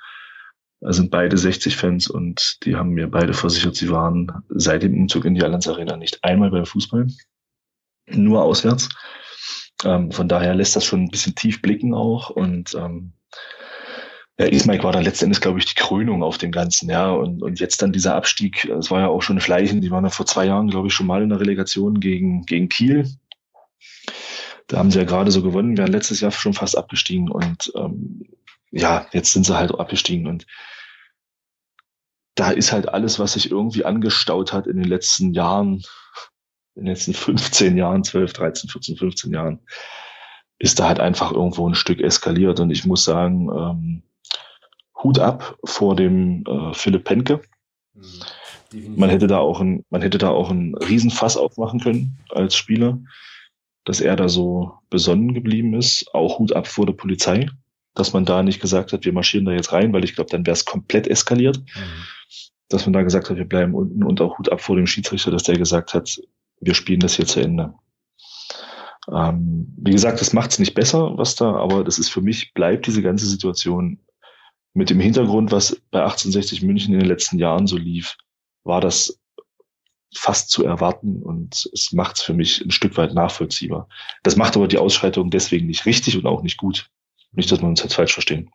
Sind beide 60-Fans und die haben mir beide versichert, sie waren seit dem Umzug in die Allianz Arena nicht einmal beim Fußball, nur auswärts. Ähm, von daher lässt das schon ein bisschen tief blicken auch und ähm, ja, Ismaik war dann letztendlich, glaube ich, die Krönung auf dem Ganzen, ja. Und, und jetzt dann dieser Abstieg, es war ja auch schon Fleichen, die waren ja vor zwei Jahren, glaube ich, schon mal in der Relegation gegen, gegen Kiel. Da haben sie ja gerade so gewonnen, wären letztes Jahr schon fast abgestiegen und ähm, ja, jetzt sind sie halt abgestiegen und da ist halt alles, was sich irgendwie angestaut hat in den letzten Jahren, in den letzten 15 Jahren, 12, 13, 14, 15 Jahren, ist da halt einfach irgendwo ein Stück eskaliert. Und ich muss sagen, ähm, Hut ab vor dem äh, Philipp Penke. Mhm, man hätte da auch ein, man hätte da auch ein Riesenfass aufmachen können als Spieler, dass er da so besonnen geblieben ist. Auch Hut ab vor der Polizei dass man da nicht gesagt hat, wir marschieren da jetzt rein, weil ich glaube, dann wäre es komplett eskaliert. Mhm. Dass man da gesagt hat, wir bleiben unten und auch Hut ab vor dem Schiedsrichter, dass der gesagt hat, wir spielen das hier zu Ende. Ähm, wie gesagt, das macht es nicht besser, was da, aber das ist für mich, bleibt diese ganze Situation mit dem Hintergrund, was bei 1860 München in den letzten Jahren so lief, war das fast zu erwarten und es macht es für mich ein Stück weit nachvollziehbar. Das macht aber die Ausschreitung deswegen nicht richtig und auch nicht gut. Nicht, dass wir uns jetzt falsch verstehen.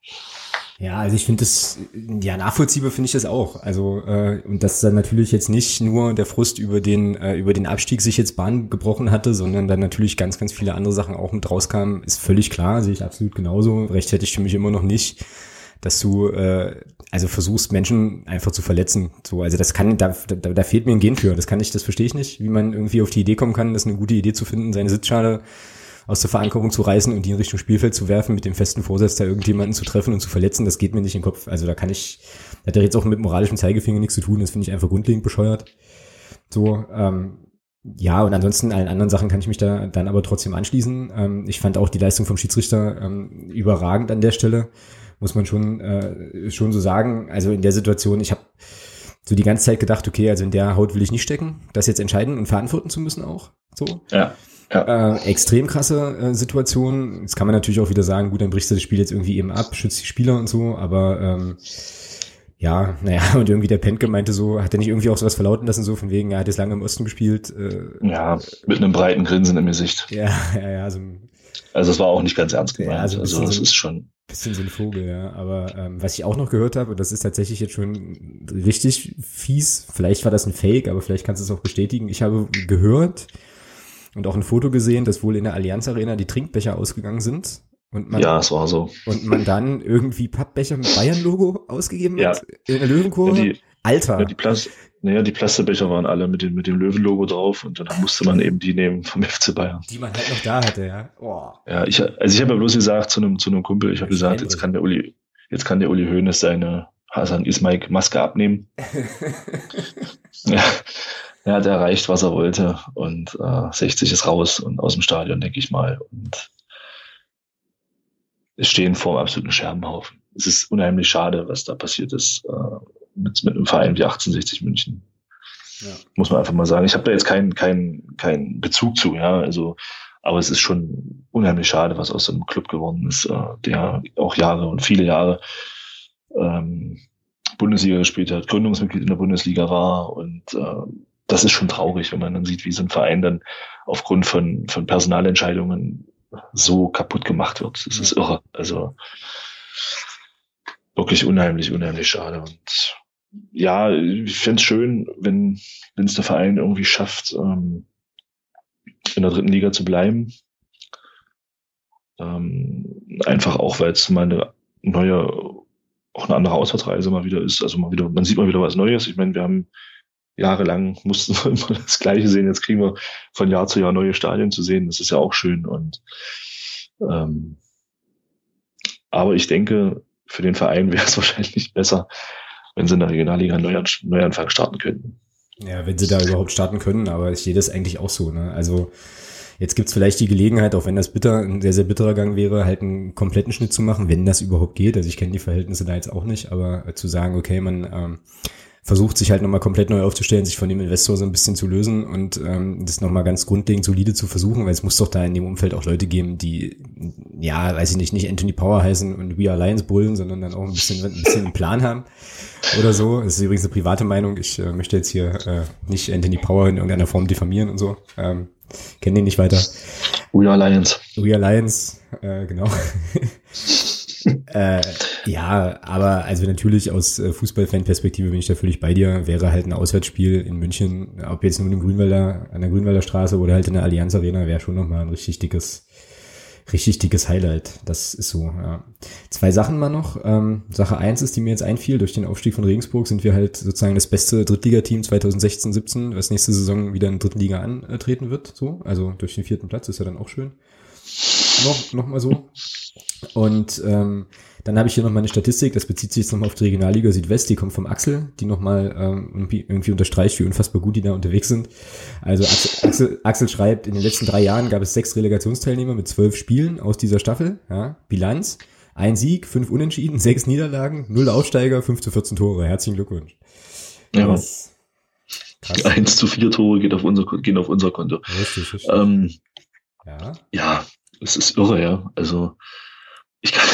Ja, also ich finde das, ja, nachvollziehbar finde ich das auch. Also, äh, und dass dann natürlich jetzt nicht nur der Frust über den, äh, über den Abstieg sich jetzt Bahn gebrochen hatte, sondern dann natürlich ganz, ganz viele andere Sachen auch mit rauskamen, ist völlig klar, sehe ich absolut genauso. Rechtfertigt für mich immer noch nicht, dass du, äh, also versuchst, Menschen einfach zu verletzen. So, also das kann, da, da, da fehlt mir ein Gen für. Das kann ich, das verstehe ich nicht, wie man irgendwie auf die Idee kommen kann, das eine gute Idee zu finden, seine Sitzschale aus der Verankerung zu reißen und die in Richtung Spielfeld zu werfen, mit dem festen Vorsatz, da irgendjemanden zu treffen und zu verletzen, das geht mir nicht in den Kopf. Also da kann ich, da hat er jetzt auch mit moralischem Zeigefinger nichts zu tun, das finde ich einfach grundlegend bescheuert. So, ähm, ja, und ansonsten allen anderen Sachen kann ich mich da dann aber trotzdem anschließen. Ähm, ich fand auch die Leistung vom Schiedsrichter ähm, überragend an der Stelle, muss man schon, äh, schon so sagen. Also in der Situation, ich habe so die ganze Zeit gedacht, okay, also in der Haut will ich nicht stecken, das jetzt entscheiden und verantworten zu müssen auch. So. Ja. Ja. Äh, extrem krasse äh, Situation. Jetzt kann man natürlich auch wieder sagen, gut, dann brichst du das Spiel jetzt irgendwie eben ab, schützt die Spieler und so, aber ähm, ja, naja, und irgendwie der Penke meinte so, hat er nicht irgendwie auch sowas verlauten lassen, so von wegen, er hat jetzt lange im Osten gespielt. Äh, ja, mit einem breiten Grinsen im Gesicht. Ja, ja, ja. Also, also es war auch nicht ganz ernst gemeint. Ja, also, also das so, ist schon. Bisschen so ein Vogel, ja. Aber ähm, was ich auch noch gehört habe, und das ist tatsächlich jetzt schon richtig fies, vielleicht war das ein Fake, aber vielleicht kannst du es auch bestätigen. Ich habe gehört und auch ein Foto gesehen, dass wohl in der Allianz Arena die Trinkbecher ausgegangen sind. Und man, ja, es war so. Und man dann irgendwie Pappbecher mit Bayern-Logo ausgegeben ja. hat in der Löwenkurve. Ja, die, Alter. Ja, die, Plast naja, die Plastebecher waren alle mit dem, mit dem Löwenlogo drauf und dann musste man eben die nehmen vom FC Bayern. Die man halt noch da hatte, ja. Oh. Ja, ich, also ich habe ja bloß gesagt zu einem, zu einem Kumpel, ich habe gesagt, jetzt kann der Uli, jetzt kann der Uli Hoeneß seine Hasan Ismaik Maske abnehmen. ja, er hat erreicht, was er wollte und äh, 60 ist raus und aus dem Stadion, denke ich mal. Und es stehen vor einem absoluten Scherbenhaufen. Es ist unheimlich schade, was da passiert ist. Äh, mit, mit einem Verein wie 1860 München. Ja. Muss man einfach mal sagen. Ich habe da jetzt keinen keinen keinen Bezug zu, ja. Also, aber es ist schon unheimlich schade, was aus so einem Club geworden ist, äh, der auch Jahre und viele Jahre ähm, Bundesliga gespielt hat, Gründungsmitglied in der Bundesliga war und äh, das ist schon traurig, wenn man dann sieht, wie so ein Verein dann aufgrund von, von Personalentscheidungen so kaputt gemacht wird. Das ist irre. Also wirklich unheimlich, unheimlich schade. Und ja, ich fände es schön, wenn es der Verein irgendwie schafft, ähm, in der dritten Liga zu bleiben. Ähm, einfach auch, weil es mal eine neue, auch eine andere Auswärtsreise mal wieder ist. Also mal wieder, man sieht mal wieder was Neues. Ich meine, wir haben jahrelang mussten wir immer das Gleiche sehen. Jetzt kriegen wir von Jahr zu Jahr neue Stadien zu sehen. Das ist ja auch schön. Und ähm, aber ich denke, für den Verein wäre es wahrscheinlich besser, wenn sie in der Regionalliga einen Neuanfang starten könnten. Ja, wenn sie da überhaupt starten können, aber ich sehe das eigentlich auch so. Ne? Also jetzt gibt's vielleicht die Gelegenheit, auch wenn das bitter, ein sehr, sehr bitterer Gang wäre, halt einen kompletten Schnitt zu machen, wenn das überhaupt geht. Also ich kenne die Verhältnisse da jetzt auch nicht, aber zu sagen, okay, man ähm, versucht sich halt nochmal komplett neu aufzustellen, sich von dem Investor so ein bisschen zu lösen und ähm, das nochmal ganz grundlegend solide zu versuchen, weil es muss doch da in dem Umfeld auch Leute geben, die, ja, weiß ich nicht, nicht Anthony Power heißen und We Are Lions bullen, sondern dann auch ein bisschen, ein bisschen einen Plan haben oder so. Das ist übrigens eine private Meinung. Ich äh, möchte jetzt hier äh, nicht Anthony Power in irgendeiner Form diffamieren und so. Ähm, Kenne den nicht weiter. We Are Lions. We Are Lions, äh, genau. äh, ja, aber also natürlich aus äh, Fußballfan-Perspektive bin ich da völlig bei dir. Wäre halt ein Auswärtsspiel in München, ob jetzt nur in Grünwälder, an der Grünwälder Straße oder halt in der Allianz Arena, wäre schon nochmal ein richtig dickes, richtig dickes Highlight. Das ist so, ja. Zwei Sachen mal noch. Ähm, Sache eins ist, die mir jetzt einfiel, durch den Aufstieg von Regensburg sind wir halt sozusagen das beste Drittligateam 2016, 17, was nächste Saison wieder in der dritten Liga antreten wird. So, also durch den vierten Platz ist ja dann auch schön. Noch, noch mal so. Und ähm, dann habe ich hier noch mal eine Statistik, das bezieht sich jetzt nochmal auf die Regionalliga Südwest, die kommt vom Axel, die nochmal ähm, irgendwie, irgendwie unterstreicht, wie unfassbar gut die da unterwegs sind. Also Axel, Axel, Axel schreibt, in den letzten drei Jahren gab es sechs Relegationsteilnehmer mit zwölf Spielen aus dieser Staffel. Ja, Bilanz, ein Sieg, fünf Unentschieden, sechs Niederlagen, null Aufsteiger, fünf zu 14 Tore. Herzlichen Glückwunsch. Ja. Was, krass. Eins zu vier Tore geht auf unser, gehen auf unser Konto. Richtig, richtig. Ähm, ja. ja, es ist irre, ja. Also ich kann,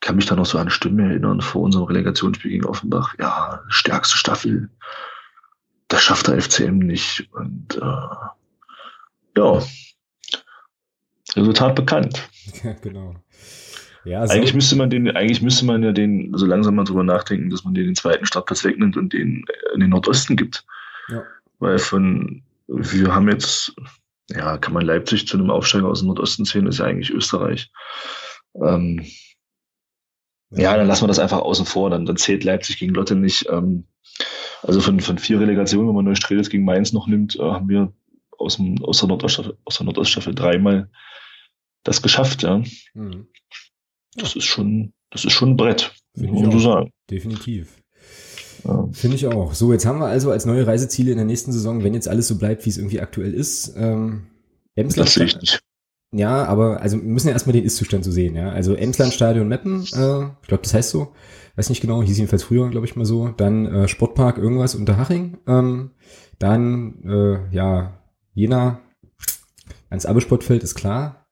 kann mich da noch so an eine Stimme erinnern vor unserem Relegationsspiel gegen Offenbach. Ja, stärkste Staffel. Das schafft der FCM nicht. Und äh, ja, Resultat bekannt. Ja, genau. Ja, so. Eigentlich müsste man den, eigentlich müsste man ja den, so langsam mal drüber nachdenken, dass man den, den zweiten Startplatz wegnimmt und den in den Nordosten gibt. Ja. Weil von, wir haben jetzt, ja, kann man Leipzig zu einem Aufsteiger aus dem Nordosten zählen, ist ja eigentlich Österreich. Ähm, ja. dann lassen wir das einfach außen vor. Dann, dann zählt Leipzig gegen Lotte nicht. Ähm, also von, von vier Relegationen, wenn man Neustrelitz gegen Mainz noch nimmt, äh, haben wir aus, dem, aus, der Nordoststaffel, aus der Nordoststaffel dreimal das geschafft. Ja. Mhm. Das ist schon, das ist schon ein Brett, muss man so sagen. Definitiv. Ja. Finde ich auch. So, jetzt haben wir also als neue Reiseziele in der nächsten Saison, wenn jetzt alles so bleibt, wie es irgendwie aktuell ist, ähm, Emsland. Ja, aber also wir müssen ja erstmal den Ist-Zustand so sehen, ja. Also Emsland Stadion Meppen, äh, ich glaube, das heißt so, weiß nicht genau, hieß jedenfalls früher, glaube ich mal so. Dann äh, Sportpark irgendwas unter Haching, ähm, dann äh, ja Jena, ans Abbesportfeld ist klar.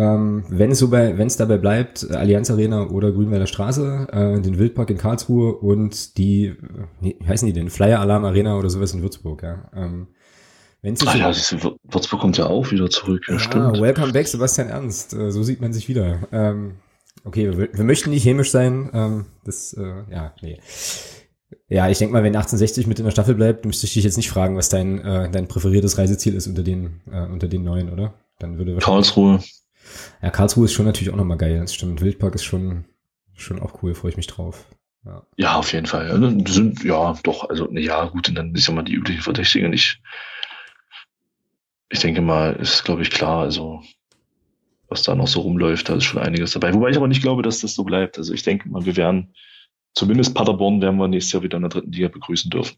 Ähm, wenn es so bei, wenn es dabei bleibt, Allianz Arena oder Grünwälder Straße, äh, den Wildpark in Karlsruhe und die, wie heißen die denn, Flyer Alarm Arena oder sowas in Würzburg, ja. Ähm, Wenn's ah, ja, so, Würzburg kommt ja auch wieder zurück. Ja, ja, stimmt. Welcome back, Sebastian Ernst. Äh, so sieht man sich wieder. Ähm, Okay, wir, wir möchten nicht hämisch sein. Ähm, das, äh, ja, nee. Ja, ich denke mal, wenn 1860 mit in der Staffel bleibt, müsste ich dich jetzt nicht fragen, was dein, äh, dein präferiertes Reiseziel ist unter den, äh, unter den neuen, oder? Dann würde Karlsruhe. Ja, Karlsruhe ist schon natürlich auch nochmal geil. Das stimmt. Wildpark ist schon, schon auch cool, freue ich mich drauf. Ja. ja, auf jeden Fall. Also, sind, ja, doch, also, ja, gut, und dann ist ja mal die üblichen Verdächtigen. Ich, ich denke mal, ist, glaube ich, klar, also, was da noch so rumläuft, da ist schon einiges dabei. Wobei ich aber nicht glaube, dass das so bleibt. Also, ich denke mal, wir werden, zumindest Paderborn werden wir nächstes Jahr wieder in der dritten Liga begrüßen dürfen.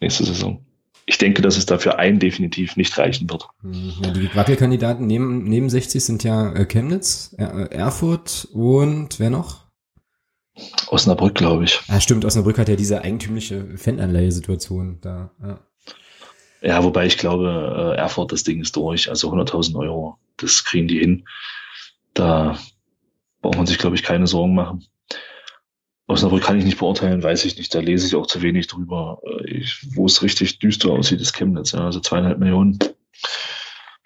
Nächste Saison. Ich denke, dass es dafür einen definitiv nicht reichen wird. Ja, die Wackelkandidaten neben, neben 60 sind ja äh, Chemnitz, Erfurt und wer noch? Osnabrück, glaube ich. Ah, stimmt, Osnabrück hat ja diese eigentümliche Fananleihe-Situation da. Ja. Ja, wobei ich glaube, äh, Erfurt, das Ding ist durch. Also 100.000 Euro, das kriegen die hin. Da braucht man sich, glaube ich, keine Sorgen machen. Osnabrück kann ich nicht beurteilen, weiß ich nicht. Da lese ich auch zu wenig drüber. Äh, ich, wo es richtig düster aussieht, ist Chemnitz. Ja, also zweieinhalb Millionen.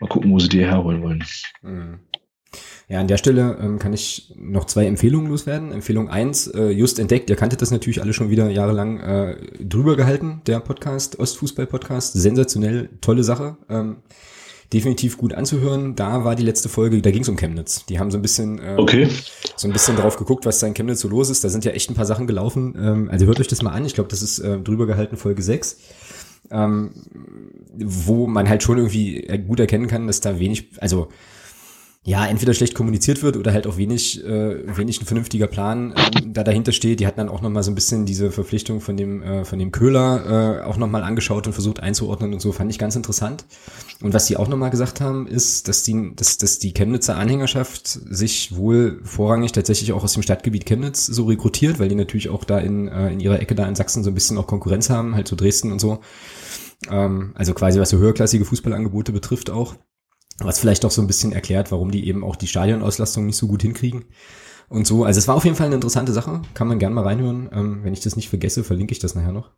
Mal gucken, wo sie die herholen wollen. Mhm. Ja, an der Stelle ähm, kann ich noch zwei Empfehlungen loswerden. Empfehlung eins äh, just entdeckt, ihr kanntet das natürlich alle schon wieder jahrelang äh, drüber gehalten, der Podcast, Ostfußball-Podcast. Sensationell, tolle Sache. Ähm, definitiv gut anzuhören. Da war die letzte Folge, da ging es um Chemnitz. Die haben so ein bisschen äh, okay. so ein bisschen drauf geguckt, was da in Chemnitz so los ist. Da sind ja echt ein paar Sachen gelaufen. Ähm, also hört euch das mal an. Ich glaube, das ist äh, drüber gehalten Folge 6. Ähm, wo man halt schon irgendwie gut erkennen kann, dass da wenig, also ja, entweder schlecht kommuniziert wird oder halt auch wenig, äh, wenig ein vernünftiger Plan ähm, da dahinter steht. Die hatten dann auch nochmal so ein bisschen diese Verpflichtung von dem, äh, von dem Köhler äh, auch nochmal angeschaut und versucht einzuordnen und so, fand ich ganz interessant. Und was die auch nochmal gesagt haben, ist, dass die, dass, dass die Chemnitzer Anhängerschaft sich wohl vorrangig tatsächlich auch aus dem Stadtgebiet Chemnitz so rekrutiert, weil die natürlich auch da in, äh, in ihrer Ecke da in Sachsen so ein bisschen auch Konkurrenz haben, halt so Dresden und so. Ähm, also quasi was so höherklassige Fußballangebote betrifft auch. Was vielleicht auch so ein bisschen erklärt, warum die eben auch die Stadionauslastung nicht so gut hinkriegen. Und so, also es war auf jeden Fall eine interessante Sache, kann man gerne mal reinhören. Ähm, wenn ich das nicht vergesse, verlinke ich das nachher noch.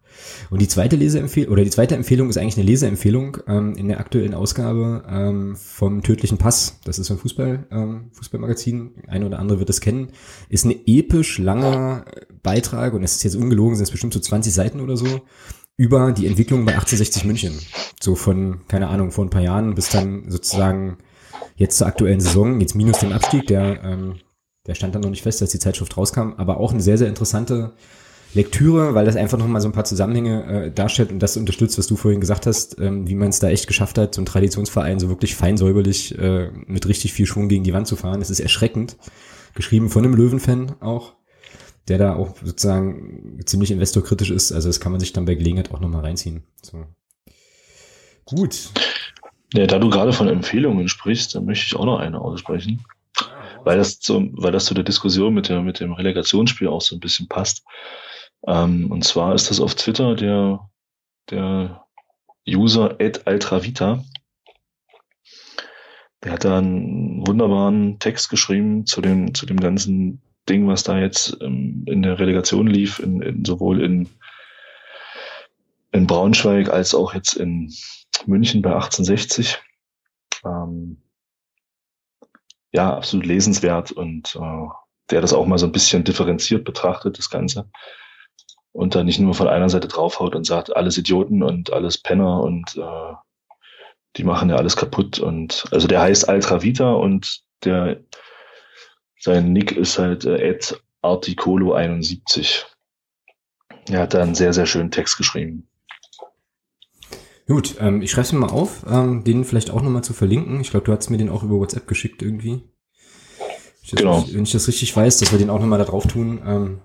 Und die zweite Leseempfehlung, oder die zweite Empfehlung ist eigentlich eine Leseempfehlung ähm, in der aktuellen Ausgabe ähm, vom Tödlichen Pass. Das ist ein Fußball, ähm, Fußballmagazin, ein oder andere wird es kennen. Ist ein episch langer Beitrag und es ist jetzt ungelogen, sind es bestimmt so 20 Seiten oder so, über die Entwicklung bei 1860 München. So von, keine Ahnung, vor ein paar Jahren bis dann sozusagen jetzt zur aktuellen Saison, jetzt minus dem Abstieg, der, ähm, der stand dann noch nicht fest, als die Zeitschrift rauskam, aber auch eine sehr, sehr interessante Lektüre, weil das einfach nochmal so ein paar Zusammenhänge äh, darstellt und das unterstützt, was du vorhin gesagt hast, ähm, wie man es da echt geschafft hat, so ein Traditionsverein so wirklich feinsäuberlich äh, mit richtig viel Schwung gegen die Wand zu fahren. Das ist erschreckend. Geschrieben von einem Löwenfan auch der da auch sozusagen ziemlich investorkritisch ist. Also das kann man sich dann bei Gelegenheit auch nochmal reinziehen. So. Gut. Ja, da du gerade von Empfehlungen sprichst, dann möchte ich auch noch eine aussprechen. Weil das, zu, weil das zu der Diskussion mit, der, mit dem Relegationsspiel auch so ein bisschen passt. Ähm, und zwar ist das auf Twitter der, der User Ed Altravita. Der hat da einen wunderbaren Text geschrieben zu dem, zu dem ganzen Ding, was da jetzt ähm, in der Relegation lief, in, in, sowohl in, in Braunschweig als auch jetzt in München bei 1860. Ähm, ja, absolut lesenswert und äh, der das auch mal so ein bisschen differenziert betrachtet, das Ganze. Und da nicht nur von einer Seite draufhaut und sagt, alles Idioten und alles Penner und äh, die machen ja alles kaputt. Und also der heißt Altra Vita und der sein Nick ist halt äh, Ed Articolo71. Er hat da einen sehr, sehr schönen Text geschrieben. Gut, ähm, ich schreibe es mir mal auf, ähm, den vielleicht auch nochmal zu verlinken. Ich glaube, du hast mir den auch über WhatsApp geschickt irgendwie. Ich genau. Wenn ich das richtig weiß, dass wir den auch nochmal da drauf tun. Ähm,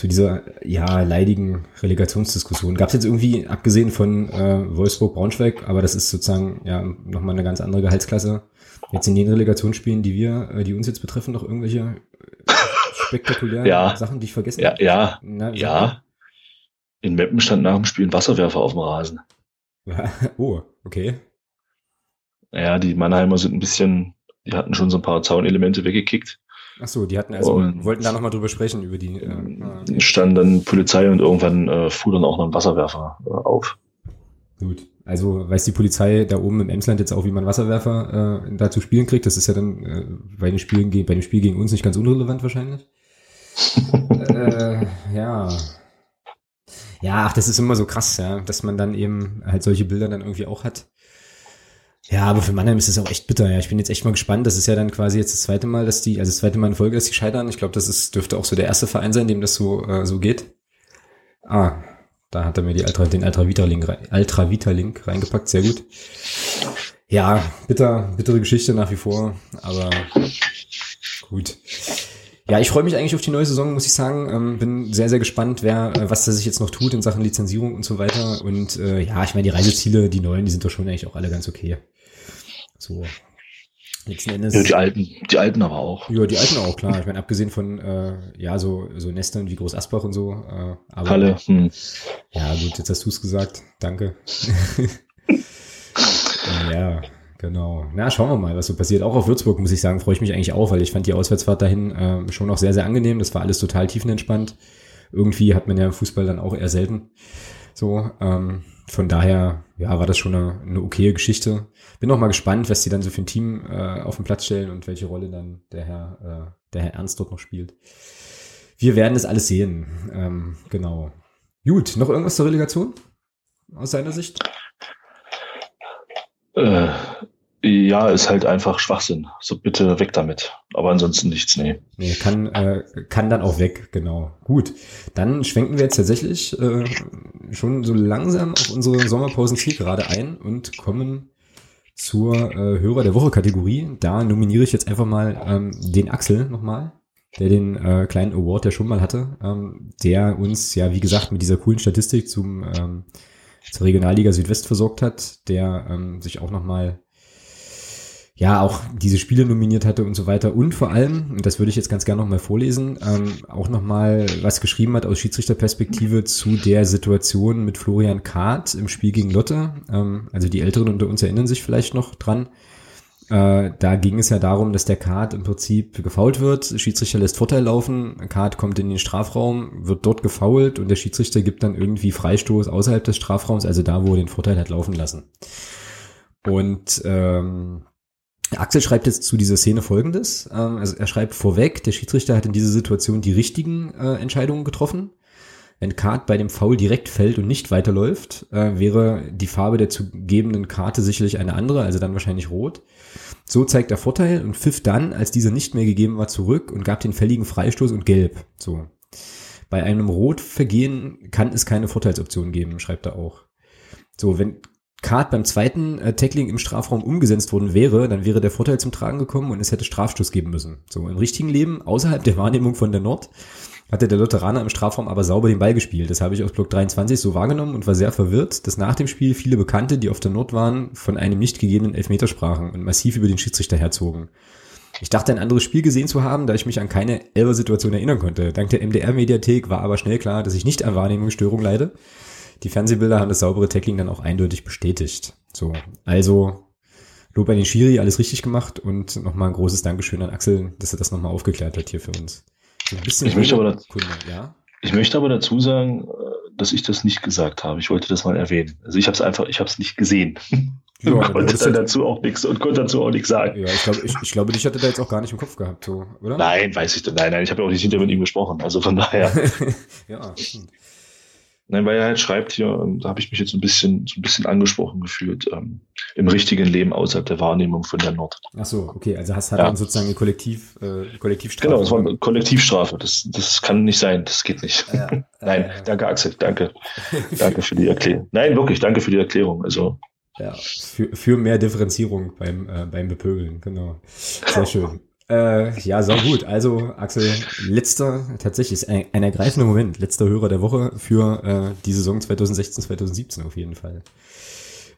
zu dieser ja leidigen Relegationsdiskussion. Gab es jetzt irgendwie, abgesehen von äh, Wolfsburg-Braunschweig, aber das ist sozusagen ja nochmal eine ganz andere Gehaltsklasse, Jetzt in den Relegationsspielen, die wir, äh, die uns jetzt betreffen, noch irgendwelche äh, spektakulären ja. Sachen, die ich vergessen ja, habe? Ja, Na, ja. In Meppen stand nach dem Spiel ein Wasserwerfer auf dem Rasen. oh, okay. Ja, die Mannheimer sind ein bisschen, die hatten schon so ein paar Zaunelemente weggekickt. Ach so, die hatten also, und wollten da nochmal drüber sprechen, über die. Äh, ah, stand dann Polizei und irgendwann äh, fuhr dann auch noch ein Wasserwerfer äh, auf. Gut. Also weiß die Polizei da oben im Emsland jetzt auch, wie man Wasserwerfer äh, da zu spielen kriegt. Das ist ja dann äh, bei, den Spielen, bei dem Spiel gegen uns nicht ganz unrelevant wahrscheinlich. äh, ja. Ja, ach, das ist immer so krass, ja, dass man dann eben halt solche Bilder dann irgendwie auch hat. Ja, aber für Mannheim ist es auch echt bitter. Ja, ich bin jetzt echt mal gespannt. Das ist ja dann quasi jetzt das zweite Mal, dass die, also das zweite Mal in Folge, dass die scheitern. Ich glaube, das ist, dürfte auch so der erste Verein sein, dem das so, äh, so geht. Ah, da hat er mir die Ultra, den Ultra Vita Link, Ultra Vita Link reingepackt. Sehr gut. Ja, bitter, bittere Geschichte nach wie vor, aber gut. Ja, ich freue mich eigentlich auf die neue Saison, muss ich sagen. Ähm, bin sehr, sehr gespannt, wer, äh, was da sich jetzt noch tut in Sachen Lizenzierung und so weiter. Und äh, ja, ich meine, die Reiseziele, die neuen, die sind doch schon eigentlich auch alle ganz okay. So. Letzten Endes. Ja, die alten, die alten aber auch. Ja, die alten auch, klar. Ich meine, abgesehen von, äh, ja, so, so Nestern wie Groß Asbach und so. Äh, aber, Halle. Hm. Ja, gut, jetzt hast du es gesagt. Danke. ja, genau. Na, schauen wir mal, was so passiert. Auch auf Würzburg, muss ich sagen, freue ich mich eigentlich auch, weil ich fand die Auswärtsfahrt dahin äh, schon auch sehr, sehr angenehm. Das war alles total tiefenentspannt. Irgendwie hat man ja im Fußball dann auch eher selten. So, ähm, von daher, ja, war das schon eine, eine okaye Geschichte. Bin auch mal gespannt, was die dann so für ein Team äh, auf den Platz stellen und welche Rolle dann der Herr, äh, der Herr Ernst dort noch spielt. Wir werden das alles sehen. Ähm, genau. Gut, noch irgendwas zur Relegation aus seiner Sicht? Äh, ja, ist halt einfach Schwachsinn. So bitte weg damit. Aber ansonsten nichts, nee. Nee, kann, äh, kann dann auch weg, genau. Gut. Dann schwenken wir jetzt tatsächlich äh, schon so langsam auf unsere Sommerpausen gerade ein und kommen zur äh, Hörer der Woche Kategorie. Da nominiere ich jetzt einfach mal ähm, den Axel nochmal, der den äh, kleinen Award der schon mal hatte, ähm, der uns ja wie gesagt mit dieser coolen Statistik zum ähm, zur Regionalliga Südwest versorgt hat, der ähm, sich auch nochmal ja auch diese Spiele nominiert hatte und so weiter und vor allem, und das würde ich jetzt ganz gerne nochmal vorlesen, ähm, auch nochmal was geschrieben hat aus Schiedsrichterperspektive zu der Situation mit Florian Kahrt im Spiel gegen Lotte. Ähm, also die Älteren unter uns erinnern sich vielleicht noch dran. Äh, da ging es ja darum, dass der Kart im Prinzip gefault wird, Schiedsrichter lässt Vorteil laufen, Kart kommt in den Strafraum, wird dort gefault und der Schiedsrichter gibt dann irgendwie Freistoß außerhalb des Strafraums, also da, wo er den Vorteil hat laufen lassen. Und ähm, Axel schreibt jetzt zu dieser Szene folgendes. Ähm, also er schreibt vorweg, der Schiedsrichter hat in dieser Situation die richtigen äh, Entscheidungen getroffen. Wenn Kart bei dem Foul direkt fällt und nicht weiterläuft, äh, wäre die Farbe der zu gebenden Karte sicherlich eine andere, also dann wahrscheinlich rot. So zeigt er Vorteil und pfiff dann, als dieser nicht mehr gegeben war, zurück und gab den fälligen Freistoß und gelb. So. Bei einem Rotvergehen kann es keine Vorteilsoption geben, schreibt er auch. So, wenn Kart beim zweiten äh, Tackling im Strafraum umgesetzt worden wäre, dann wäre der Vorteil zum Tragen gekommen und es hätte Strafstoß geben müssen. So im richtigen Leben, außerhalb der Wahrnehmung von der Nord, hatte der Lutheraner im Strafraum aber sauber den Ball gespielt. Das habe ich aus Block 23 so wahrgenommen und war sehr verwirrt, dass nach dem Spiel viele Bekannte, die auf der Nord waren, von einem nicht gegebenen Elfmeter sprachen und massiv über den Schiedsrichter herzogen. Ich dachte, ein anderes Spiel gesehen zu haben, da ich mich an keine Elber-Situation erinnern konnte. Dank der MDR-Mediathek war aber schnell klar, dass ich nicht an Wahrnehmungsstörung leide die Fernsehbilder haben das saubere Tackling dann auch eindeutig bestätigt. So, also Lob an den Schiri, alles richtig gemacht und nochmal ein großes Dankeschön an Axel, dass er das nochmal aufgeklärt hat hier für uns. So ein bisschen ich, möchte aber dazu, Kunde, ja? ich möchte aber dazu sagen, äh, dass ich das nicht gesagt habe. Ich wollte das mal erwähnen. Also ich habe es einfach, ich habe es nicht gesehen. Ja, und konnte dann dazu auch nichts und konnte dazu auch nichts sagen. Ja, ich glaube, ich, ich glaube, dich hatte da jetzt auch gar nicht im Kopf gehabt, so, oder? Nein, weiß ich, nein, nein, ich habe ja auch nicht hinter mit ihm gesprochen. Also von daher. ja, stimmt. Nein, weil er halt schreibt hier, ähm, da habe ich mich jetzt ein bisschen, so ein bisschen angesprochen gefühlt, ähm, im richtigen Leben außerhalb der Wahrnehmung von der Nord. Ach so, okay, also hast halt ja. dann sozusagen eine Kollektiv, äh, Kollektivstrafe. Genau, es war eine Kollektivstrafe. Das, das kann nicht sein, das geht nicht. Ja, Nein, äh, danke Axel, danke. danke für die Erklärung. Nein, wirklich, danke für die Erklärung. Also ja, für, für mehr Differenzierung beim, äh, beim Bepöbeln, genau. Sehr schön. Äh, ja, so gut. Also, Axel, letzter, tatsächlich, ein, ein ergreifender Moment, letzter Hörer der Woche für äh, die Saison 2016, 2017 auf jeden Fall.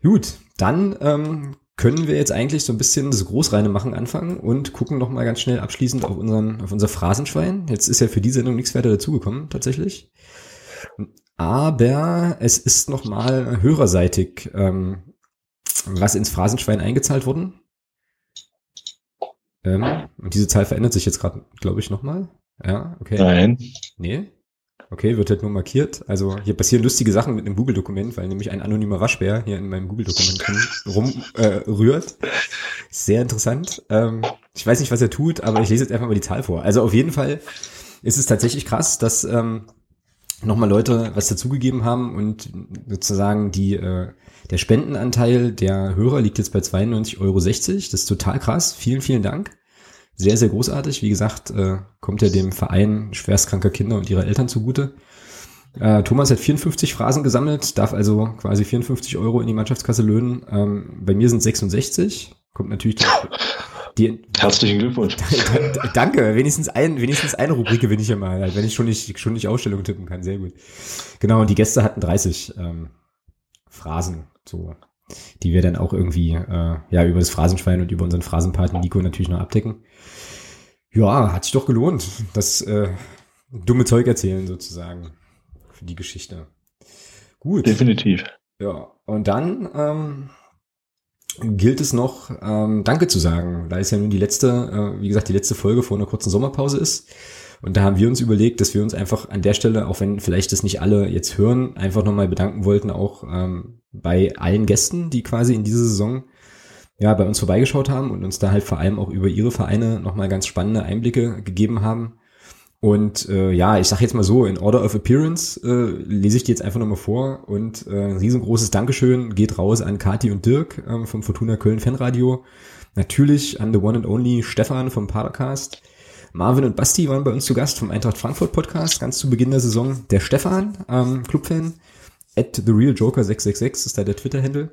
Gut, dann ähm, können wir jetzt eigentlich so ein bisschen das Großreine machen anfangen und gucken noch mal ganz schnell abschließend auf unseren auf unser Phrasenschwein. Jetzt ist ja für die Sendung nichts weiter dazugekommen tatsächlich, aber es ist noch mal hörerseitig ähm, was ins Phrasenschwein eingezahlt worden. Ähm, und diese Zahl verändert sich jetzt gerade, glaube ich, nochmal. Ja, okay. Nein. Nee? Okay, wird halt nur markiert. Also hier passieren lustige Sachen mit einem Google-Dokument, weil nämlich ein anonymer Waschbär hier in meinem Google-Dokument rumrührt. Äh, Sehr interessant. Ähm, ich weiß nicht, was er tut, aber ich lese jetzt einfach mal die Zahl vor. Also auf jeden Fall ist es tatsächlich krass, dass ähm, nochmal Leute was dazugegeben haben und sozusagen die äh, der Spendenanteil der Hörer liegt jetzt bei 92,60 Euro. Das ist total krass. Vielen, vielen Dank sehr, sehr großartig. Wie gesagt, äh, kommt ja dem Verein schwerstkranker Kinder und ihre Eltern zugute. Äh, Thomas hat 54 Phrasen gesammelt, darf also quasi 54 Euro in die Mannschaftskasse löhnen. Ähm, bei mir sind 66. Kommt natürlich die, Herzlichen Glückwunsch. Danke, wenigstens ein, wenigstens eine Rubrik gewinne ich ja mal, wenn ich schon nicht, schon nicht Ausstellungen tippen kann. Sehr gut. Genau, und die Gäste hatten 30 ähm, Phrasen. So die wir dann auch irgendwie äh, ja über das Phrasenschwein und über unseren Phrasenpaten Nico natürlich noch abdecken. Ja, hat sich doch gelohnt, das äh, dumme Zeug erzählen sozusagen für die Geschichte. Gut. Definitiv. Ja, und dann ähm, gilt es noch, ähm, Danke zu sagen, da es ja nun die letzte, äh, wie gesagt, die letzte Folge vor einer kurzen Sommerpause ist. Und da haben wir uns überlegt, dass wir uns einfach an der Stelle, auch wenn vielleicht das nicht alle jetzt hören, einfach nochmal bedanken wollten, auch ähm, bei allen Gästen, die quasi in dieser Saison ja bei uns vorbeigeschaut haben und uns da halt vor allem auch über ihre Vereine nochmal ganz spannende Einblicke gegeben haben. Und äh, ja, ich sag jetzt mal so, in Order of Appearance äh, lese ich die jetzt einfach nochmal vor und äh, ein riesengroßes Dankeschön geht raus an Kati und Dirk ähm, vom Fortuna Köln Fanradio. Natürlich an the one and only Stefan vom Padercast Marvin und Basti waren bei uns zu Gast vom Eintracht Frankfurt Podcast, ganz zu Beginn der Saison. Der Stefan, ähm, Clubfan, at the real Joker 666 ist da der Twitter-Handle.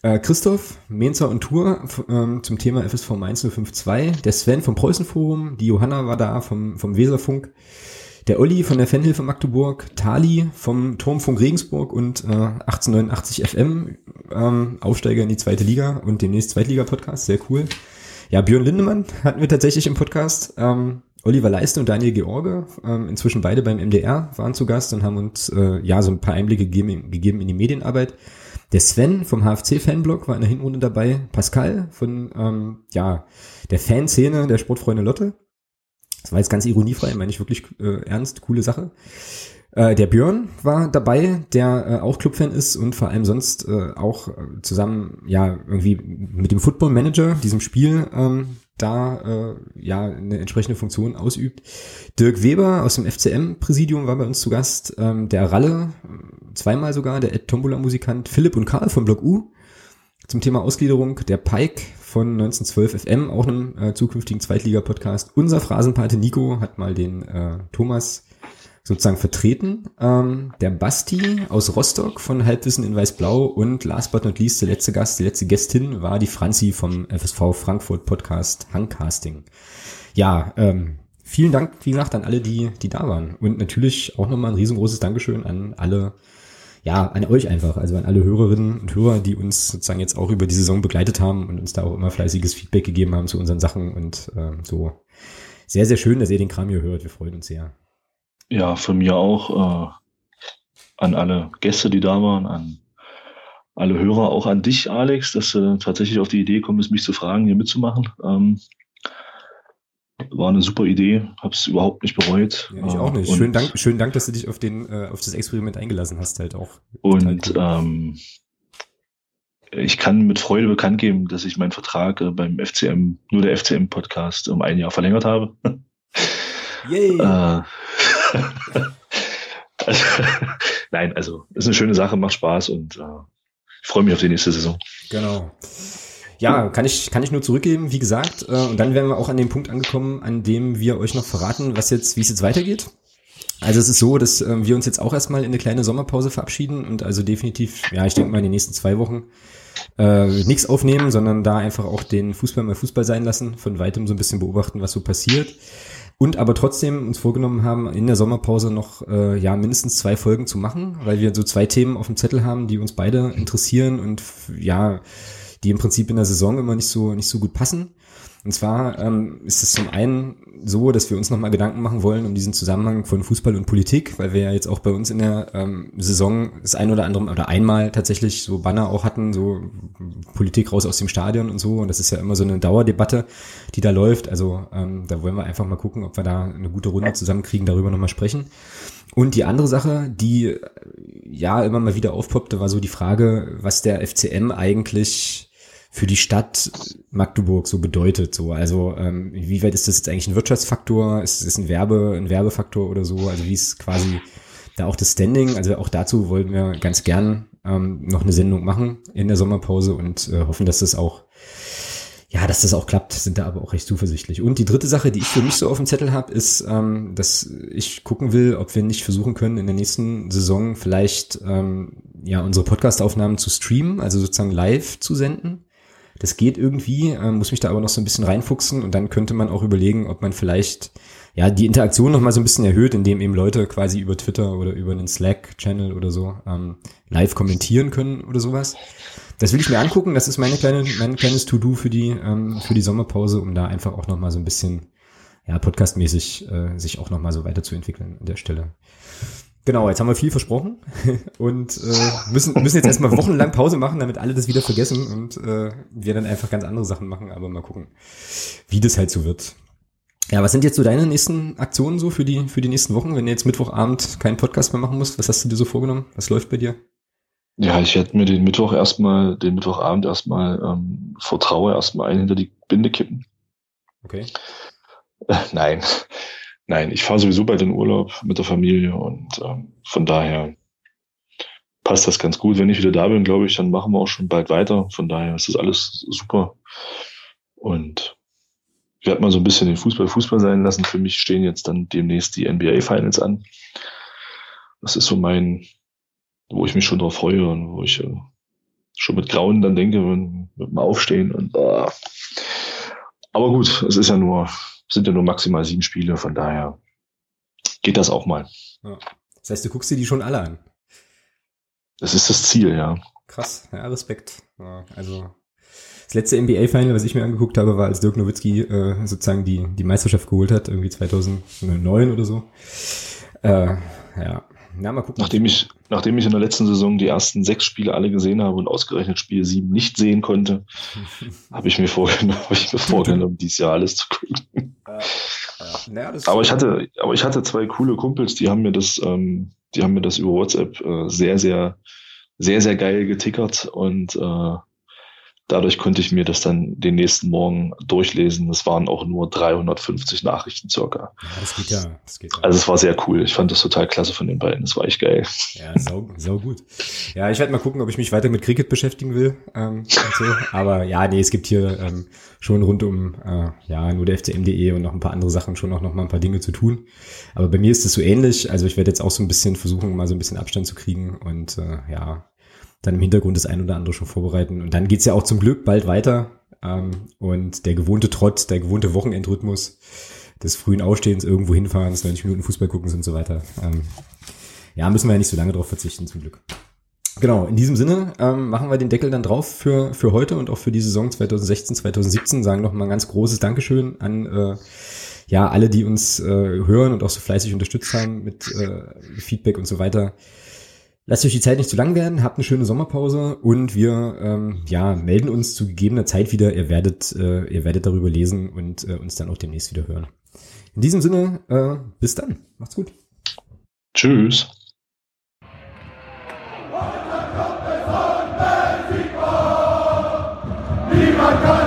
Äh, Christoph, Menzer und Tour ähm, zum Thema FSV Mainz 052. Der Sven vom Preußenforum, die Johanna war da vom, vom Weserfunk. Der Olli von der Fanhilfe Magdeburg, Tali vom Turmfunk Regensburg und äh, 1889 FM, ähm, Aufsteiger in die zweite Liga und demnächst Zweitliga-Podcast, sehr cool. Ja, Björn Lindemann hatten wir tatsächlich im Podcast. Ähm, Oliver Leiste und Daniel George, ähm, inzwischen beide beim MDR, waren zu Gast und haben uns äh, ja so ein paar Einblicke gegeben, gegeben in die Medienarbeit. Der Sven vom HFC-Fanblog war in der Hinrunde dabei. Pascal von ähm, ja der Fanszene der Sportfreunde Lotte. Das war jetzt ganz ironiefrei, meine ich wirklich äh, ernst, coole Sache. Äh, der Björn war dabei, der äh, auch Clubfan ist und vor allem sonst äh, auch äh, zusammen ja irgendwie mit dem Football Manager, diesem Spiel, ähm, da äh, ja eine entsprechende Funktion ausübt. Dirk Weber aus dem FCM-Präsidium war bei uns zu Gast. Ähm, der Ralle, zweimal sogar, der Ed Tombola-Musikant Philipp und Karl von Block U zum Thema Ausgliederung. Der Pike von 1912 FM, auch einem äh, zukünftigen Zweitliga-Podcast. Unser Phrasenpate Nico hat mal den äh, Thomas sozusagen vertreten. Ähm, der Basti aus Rostock von Halbwissen in Weiß-Blau und last but not least der letzte Gast, die letzte Gästin war die Franzi vom FSV Frankfurt Podcast Hangcasting. Ja, ähm, vielen Dank, wie gesagt, an alle, die, die da waren. Und natürlich auch nochmal ein riesengroßes Dankeschön an alle, ja, an euch einfach, also an alle Hörerinnen und Hörer, die uns sozusagen jetzt auch über die Saison begleitet haben und uns da auch immer fleißiges Feedback gegeben haben zu unseren Sachen und äh, so. Sehr, sehr schön, dass ihr den Kram hier hört. Wir freuen uns sehr. Ja, von mir auch äh, an alle Gäste, die da waren, an alle Hörer, auch an dich, Alex, dass du tatsächlich auf die Idee kommst, mich zu fragen, hier mitzumachen. Ähm, war eine super Idee, hab's überhaupt nicht bereut. Ja, ich auch nicht. schönen Dank, schönen Dank, dass du dich auf den, äh, auf das Experiment eingelassen hast, halt auch. Und ähm, ich kann mit Freude bekannt geben, dass ich meinen Vertrag äh, beim FCM, nur der FCM Podcast, um ein Jahr verlängert habe. Yay. äh, Nein, also ist eine schöne Sache, macht Spaß und äh, ich freue mich auf die nächste Saison. Genau. Ja, kann ich, kann ich nur zurückgeben, wie gesagt. Äh, und dann wären wir auch an dem Punkt angekommen, an dem wir euch noch verraten, was jetzt, wie es jetzt weitergeht. Also es ist so, dass äh, wir uns jetzt auch erstmal in eine kleine Sommerpause verabschieden und also definitiv, ja, ich denke mal in den nächsten zwei Wochen äh, nichts aufnehmen, sondern da einfach auch den Fußball mal Fußball sein lassen, von weitem so ein bisschen beobachten, was so passiert und aber trotzdem uns vorgenommen haben, in der Sommerpause noch äh, ja mindestens zwei Folgen zu machen, weil wir so zwei Themen auf dem Zettel haben, die uns beide interessieren und ja, die im Prinzip in der Saison immer nicht so nicht so gut passen. Und zwar ähm, ist es zum einen so, dass wir uns nochmal Gedanken machen wollen um diesen Zusammenhang von Fußball und Politik, weil wir ja jetzt auch bei uns in der ähm, Saison das ein oder andere oder einmal tatsächlich so Banner auch hatten, so Politik raus aus dem Stadion und so. Und das ist ja immer so eine Dauerdebatte, die da läuft. Also ähm, da wollen wir einfach mal gucken, ob wir da eine gute Runde zusammenkriegen, darüber nochmal sprechen. Und die andere Sache, die ja immer mal wieder aufpoppte, war so die Frage, was der FCM eigentlich für die Stadt Magdeburg so bedeutet. So, also ähm, wie weit ist das jetzt eigentlich ein Wirtschaftsfaktor? Ist es ein Werbe, ein Werbefaktor oder so? Also wie ist quasi da auch das Standing? Also auch dazu wollten wir ganz gern ähm, noch eine Sendung machen in der Sommerpause und äh, hoffen, dass das auch ja, dass das auch klappt, sind da aber auch recht zuversichtlich. Und die dritte Sache, die ich für mich so auf dem Zettel habe, ist, ähm, dass ich gucken will, ob wir nicht versuchen können, in der nächsten Saison vielleicht ähm, ja unsere Podcastaufnahmen zu streamen, also sozusagen live zu senden. Das geht irgendwie, äh, muss mich da aber noch so ein bisschen reinfuchsen und dann könnte man auch überlegen, ob man vielleicht ja die Interaktion noch mal so ein bisschen erhöht, indem eben Leute quasi über Twitter oder über einen Slack-Channel oder so ähm, live kommentieren können oder sowas. Das will ich mir angucken. Das ist meine kleine, mein kleines To-Do für die ähm, für die Sommerpause, um da einfach auch noch mal so ein bisschen ja podcastmäßig äh, sich auch noch mal so weiterzuentwickeln an der Stelle. Genau, jetzt haben wir viel versprochen und äh, müssen, müssen jetzt erstmal wochenlang Pause machen, damit alle das wieder vergessen und äh, wir dann einfach ganz andere Sachen machen, aber mal gucken, wie das halt so wird. Ja, was sind jetzt so deine nächsten Aktionen so für die, für die nächsten Wochen, wenn du jetzt Mittwochabend keinen Podcast mehr machen musst? Was hast du dir so vorgenommen? Was läuft bei dir? Ja, ich hätte mir den Mittwoch erstmal, den Mittwochabend erstmal ähm, vertraue, erstmal einen hinter die Binde kippen. Okay. Äh, nein. Nein, ich fahre sowieso bald in Urlaub mit der Familie und ähm, von daher passt das ganz gut. Wenn ich wieder da bin, glaube ich, dann machen wir auch schon bald weiter. Von daher ist das alles super. Und ich werde mal so ein bisschen den Fußball Fußball sein lassen. Für mich stehen jetzt dann demnächst die NBA Finals an. Das ist so mein, wo ich mich schon drauf freue und wo ich äh, schon mit Grauen dann denke, wenn, mit dem Aufstehen und äh. aber gut, es ist ja nur sind ja nur maximal sieben Spiele, von daher geht das auch mal. Ja. Das heißt, du guckst dir die schon alle an. Das ist das Ziel, ja. Krass, ja, Respekt. Ja, also das letzte NBA-Final, was ich mir angeguckt habe, war, als Dirk Nowitzki äh, sozusagen die, die Meisterschaft geholt hat, irgendwie 2009 oder so. Äh, ja, ja, mal gucken. Nachdem ich, nachdem ich in der letzten Saison die ersten sechs Spiele alle gesehen habe und ausgerechnet Spiel sieben nicht sehen konnte, habe ich mir vorgenommen, ich mir vorgenommen, dieses Jahr alles zu gucken. Ja, aber ich hatte, aber ich hatte zwei coole Kumpels, die haben mir das, ähm, die haben mir das über WhatsApp äh, sehr, sehr, sehr, sehr geil getickert und äh, Dadurch konnte ich mir das dann den nächsten Morgen durchlesen. Das waren auch nur 350 Nachrichten circa. Ja, das geht ja. Das geht ja. Also es war sehr cool. Ich fand das total klasse von den beiden. Das war echt geil. Ja, sau, sau gut. Ja, ich werde mal gucken, ob ich mich weiter mit Cricket beschäftigen will. Ähm, so. Aber ja, nee, es gibt hier ähm, schon rund um äh, ja nur der FCM.de und noch ein paar andere Sachen schon auch noch mal ein paar Dinge zu tun. Aber bei mir ist es so ähnlich. Also ich werde jetzt auch so ein bisschen versuchen, mal so ein bisschen Abstand zu kriegen und äh, ja, dann im Hintergrund das ein oder andere schon vorbereiten. Und dann geht's ja auch zum Glück bald weiter. Ähm, und der gewohnte Trott, der gewohnte Wochenendrhythmus des frühen Ausstehens, irgendwo hinfahren, 90 Minuten Fußball gucken und so weiter. Ähm, ja, müssen wir ja nicht so lange darauf verzichten, zum Glück. Genau, in diesem Sinne ähm, machen wir den Deckel dann drauf für, für heute und auch für die Saison 2016, 2017. Sagen noch mal ein ganz großes Dankeschön an äh, ja alle, die uns äh, hören und auch so fleißig unterstützt haben mit äh, Feedback und so weiter. Lasst euch die Zeit nicht zu lang werden, habt eine schöne Sommerpause und wir ähm, ja, melden uns zu gegebener Zeit wieder. Ihr werdet, äh, ihr werdet darüber lesen und äh, uns dann auch demnächst wieder hören. In diesem Sinne, äh, bis dann. Macht's gut. Tschüss. Niemand kann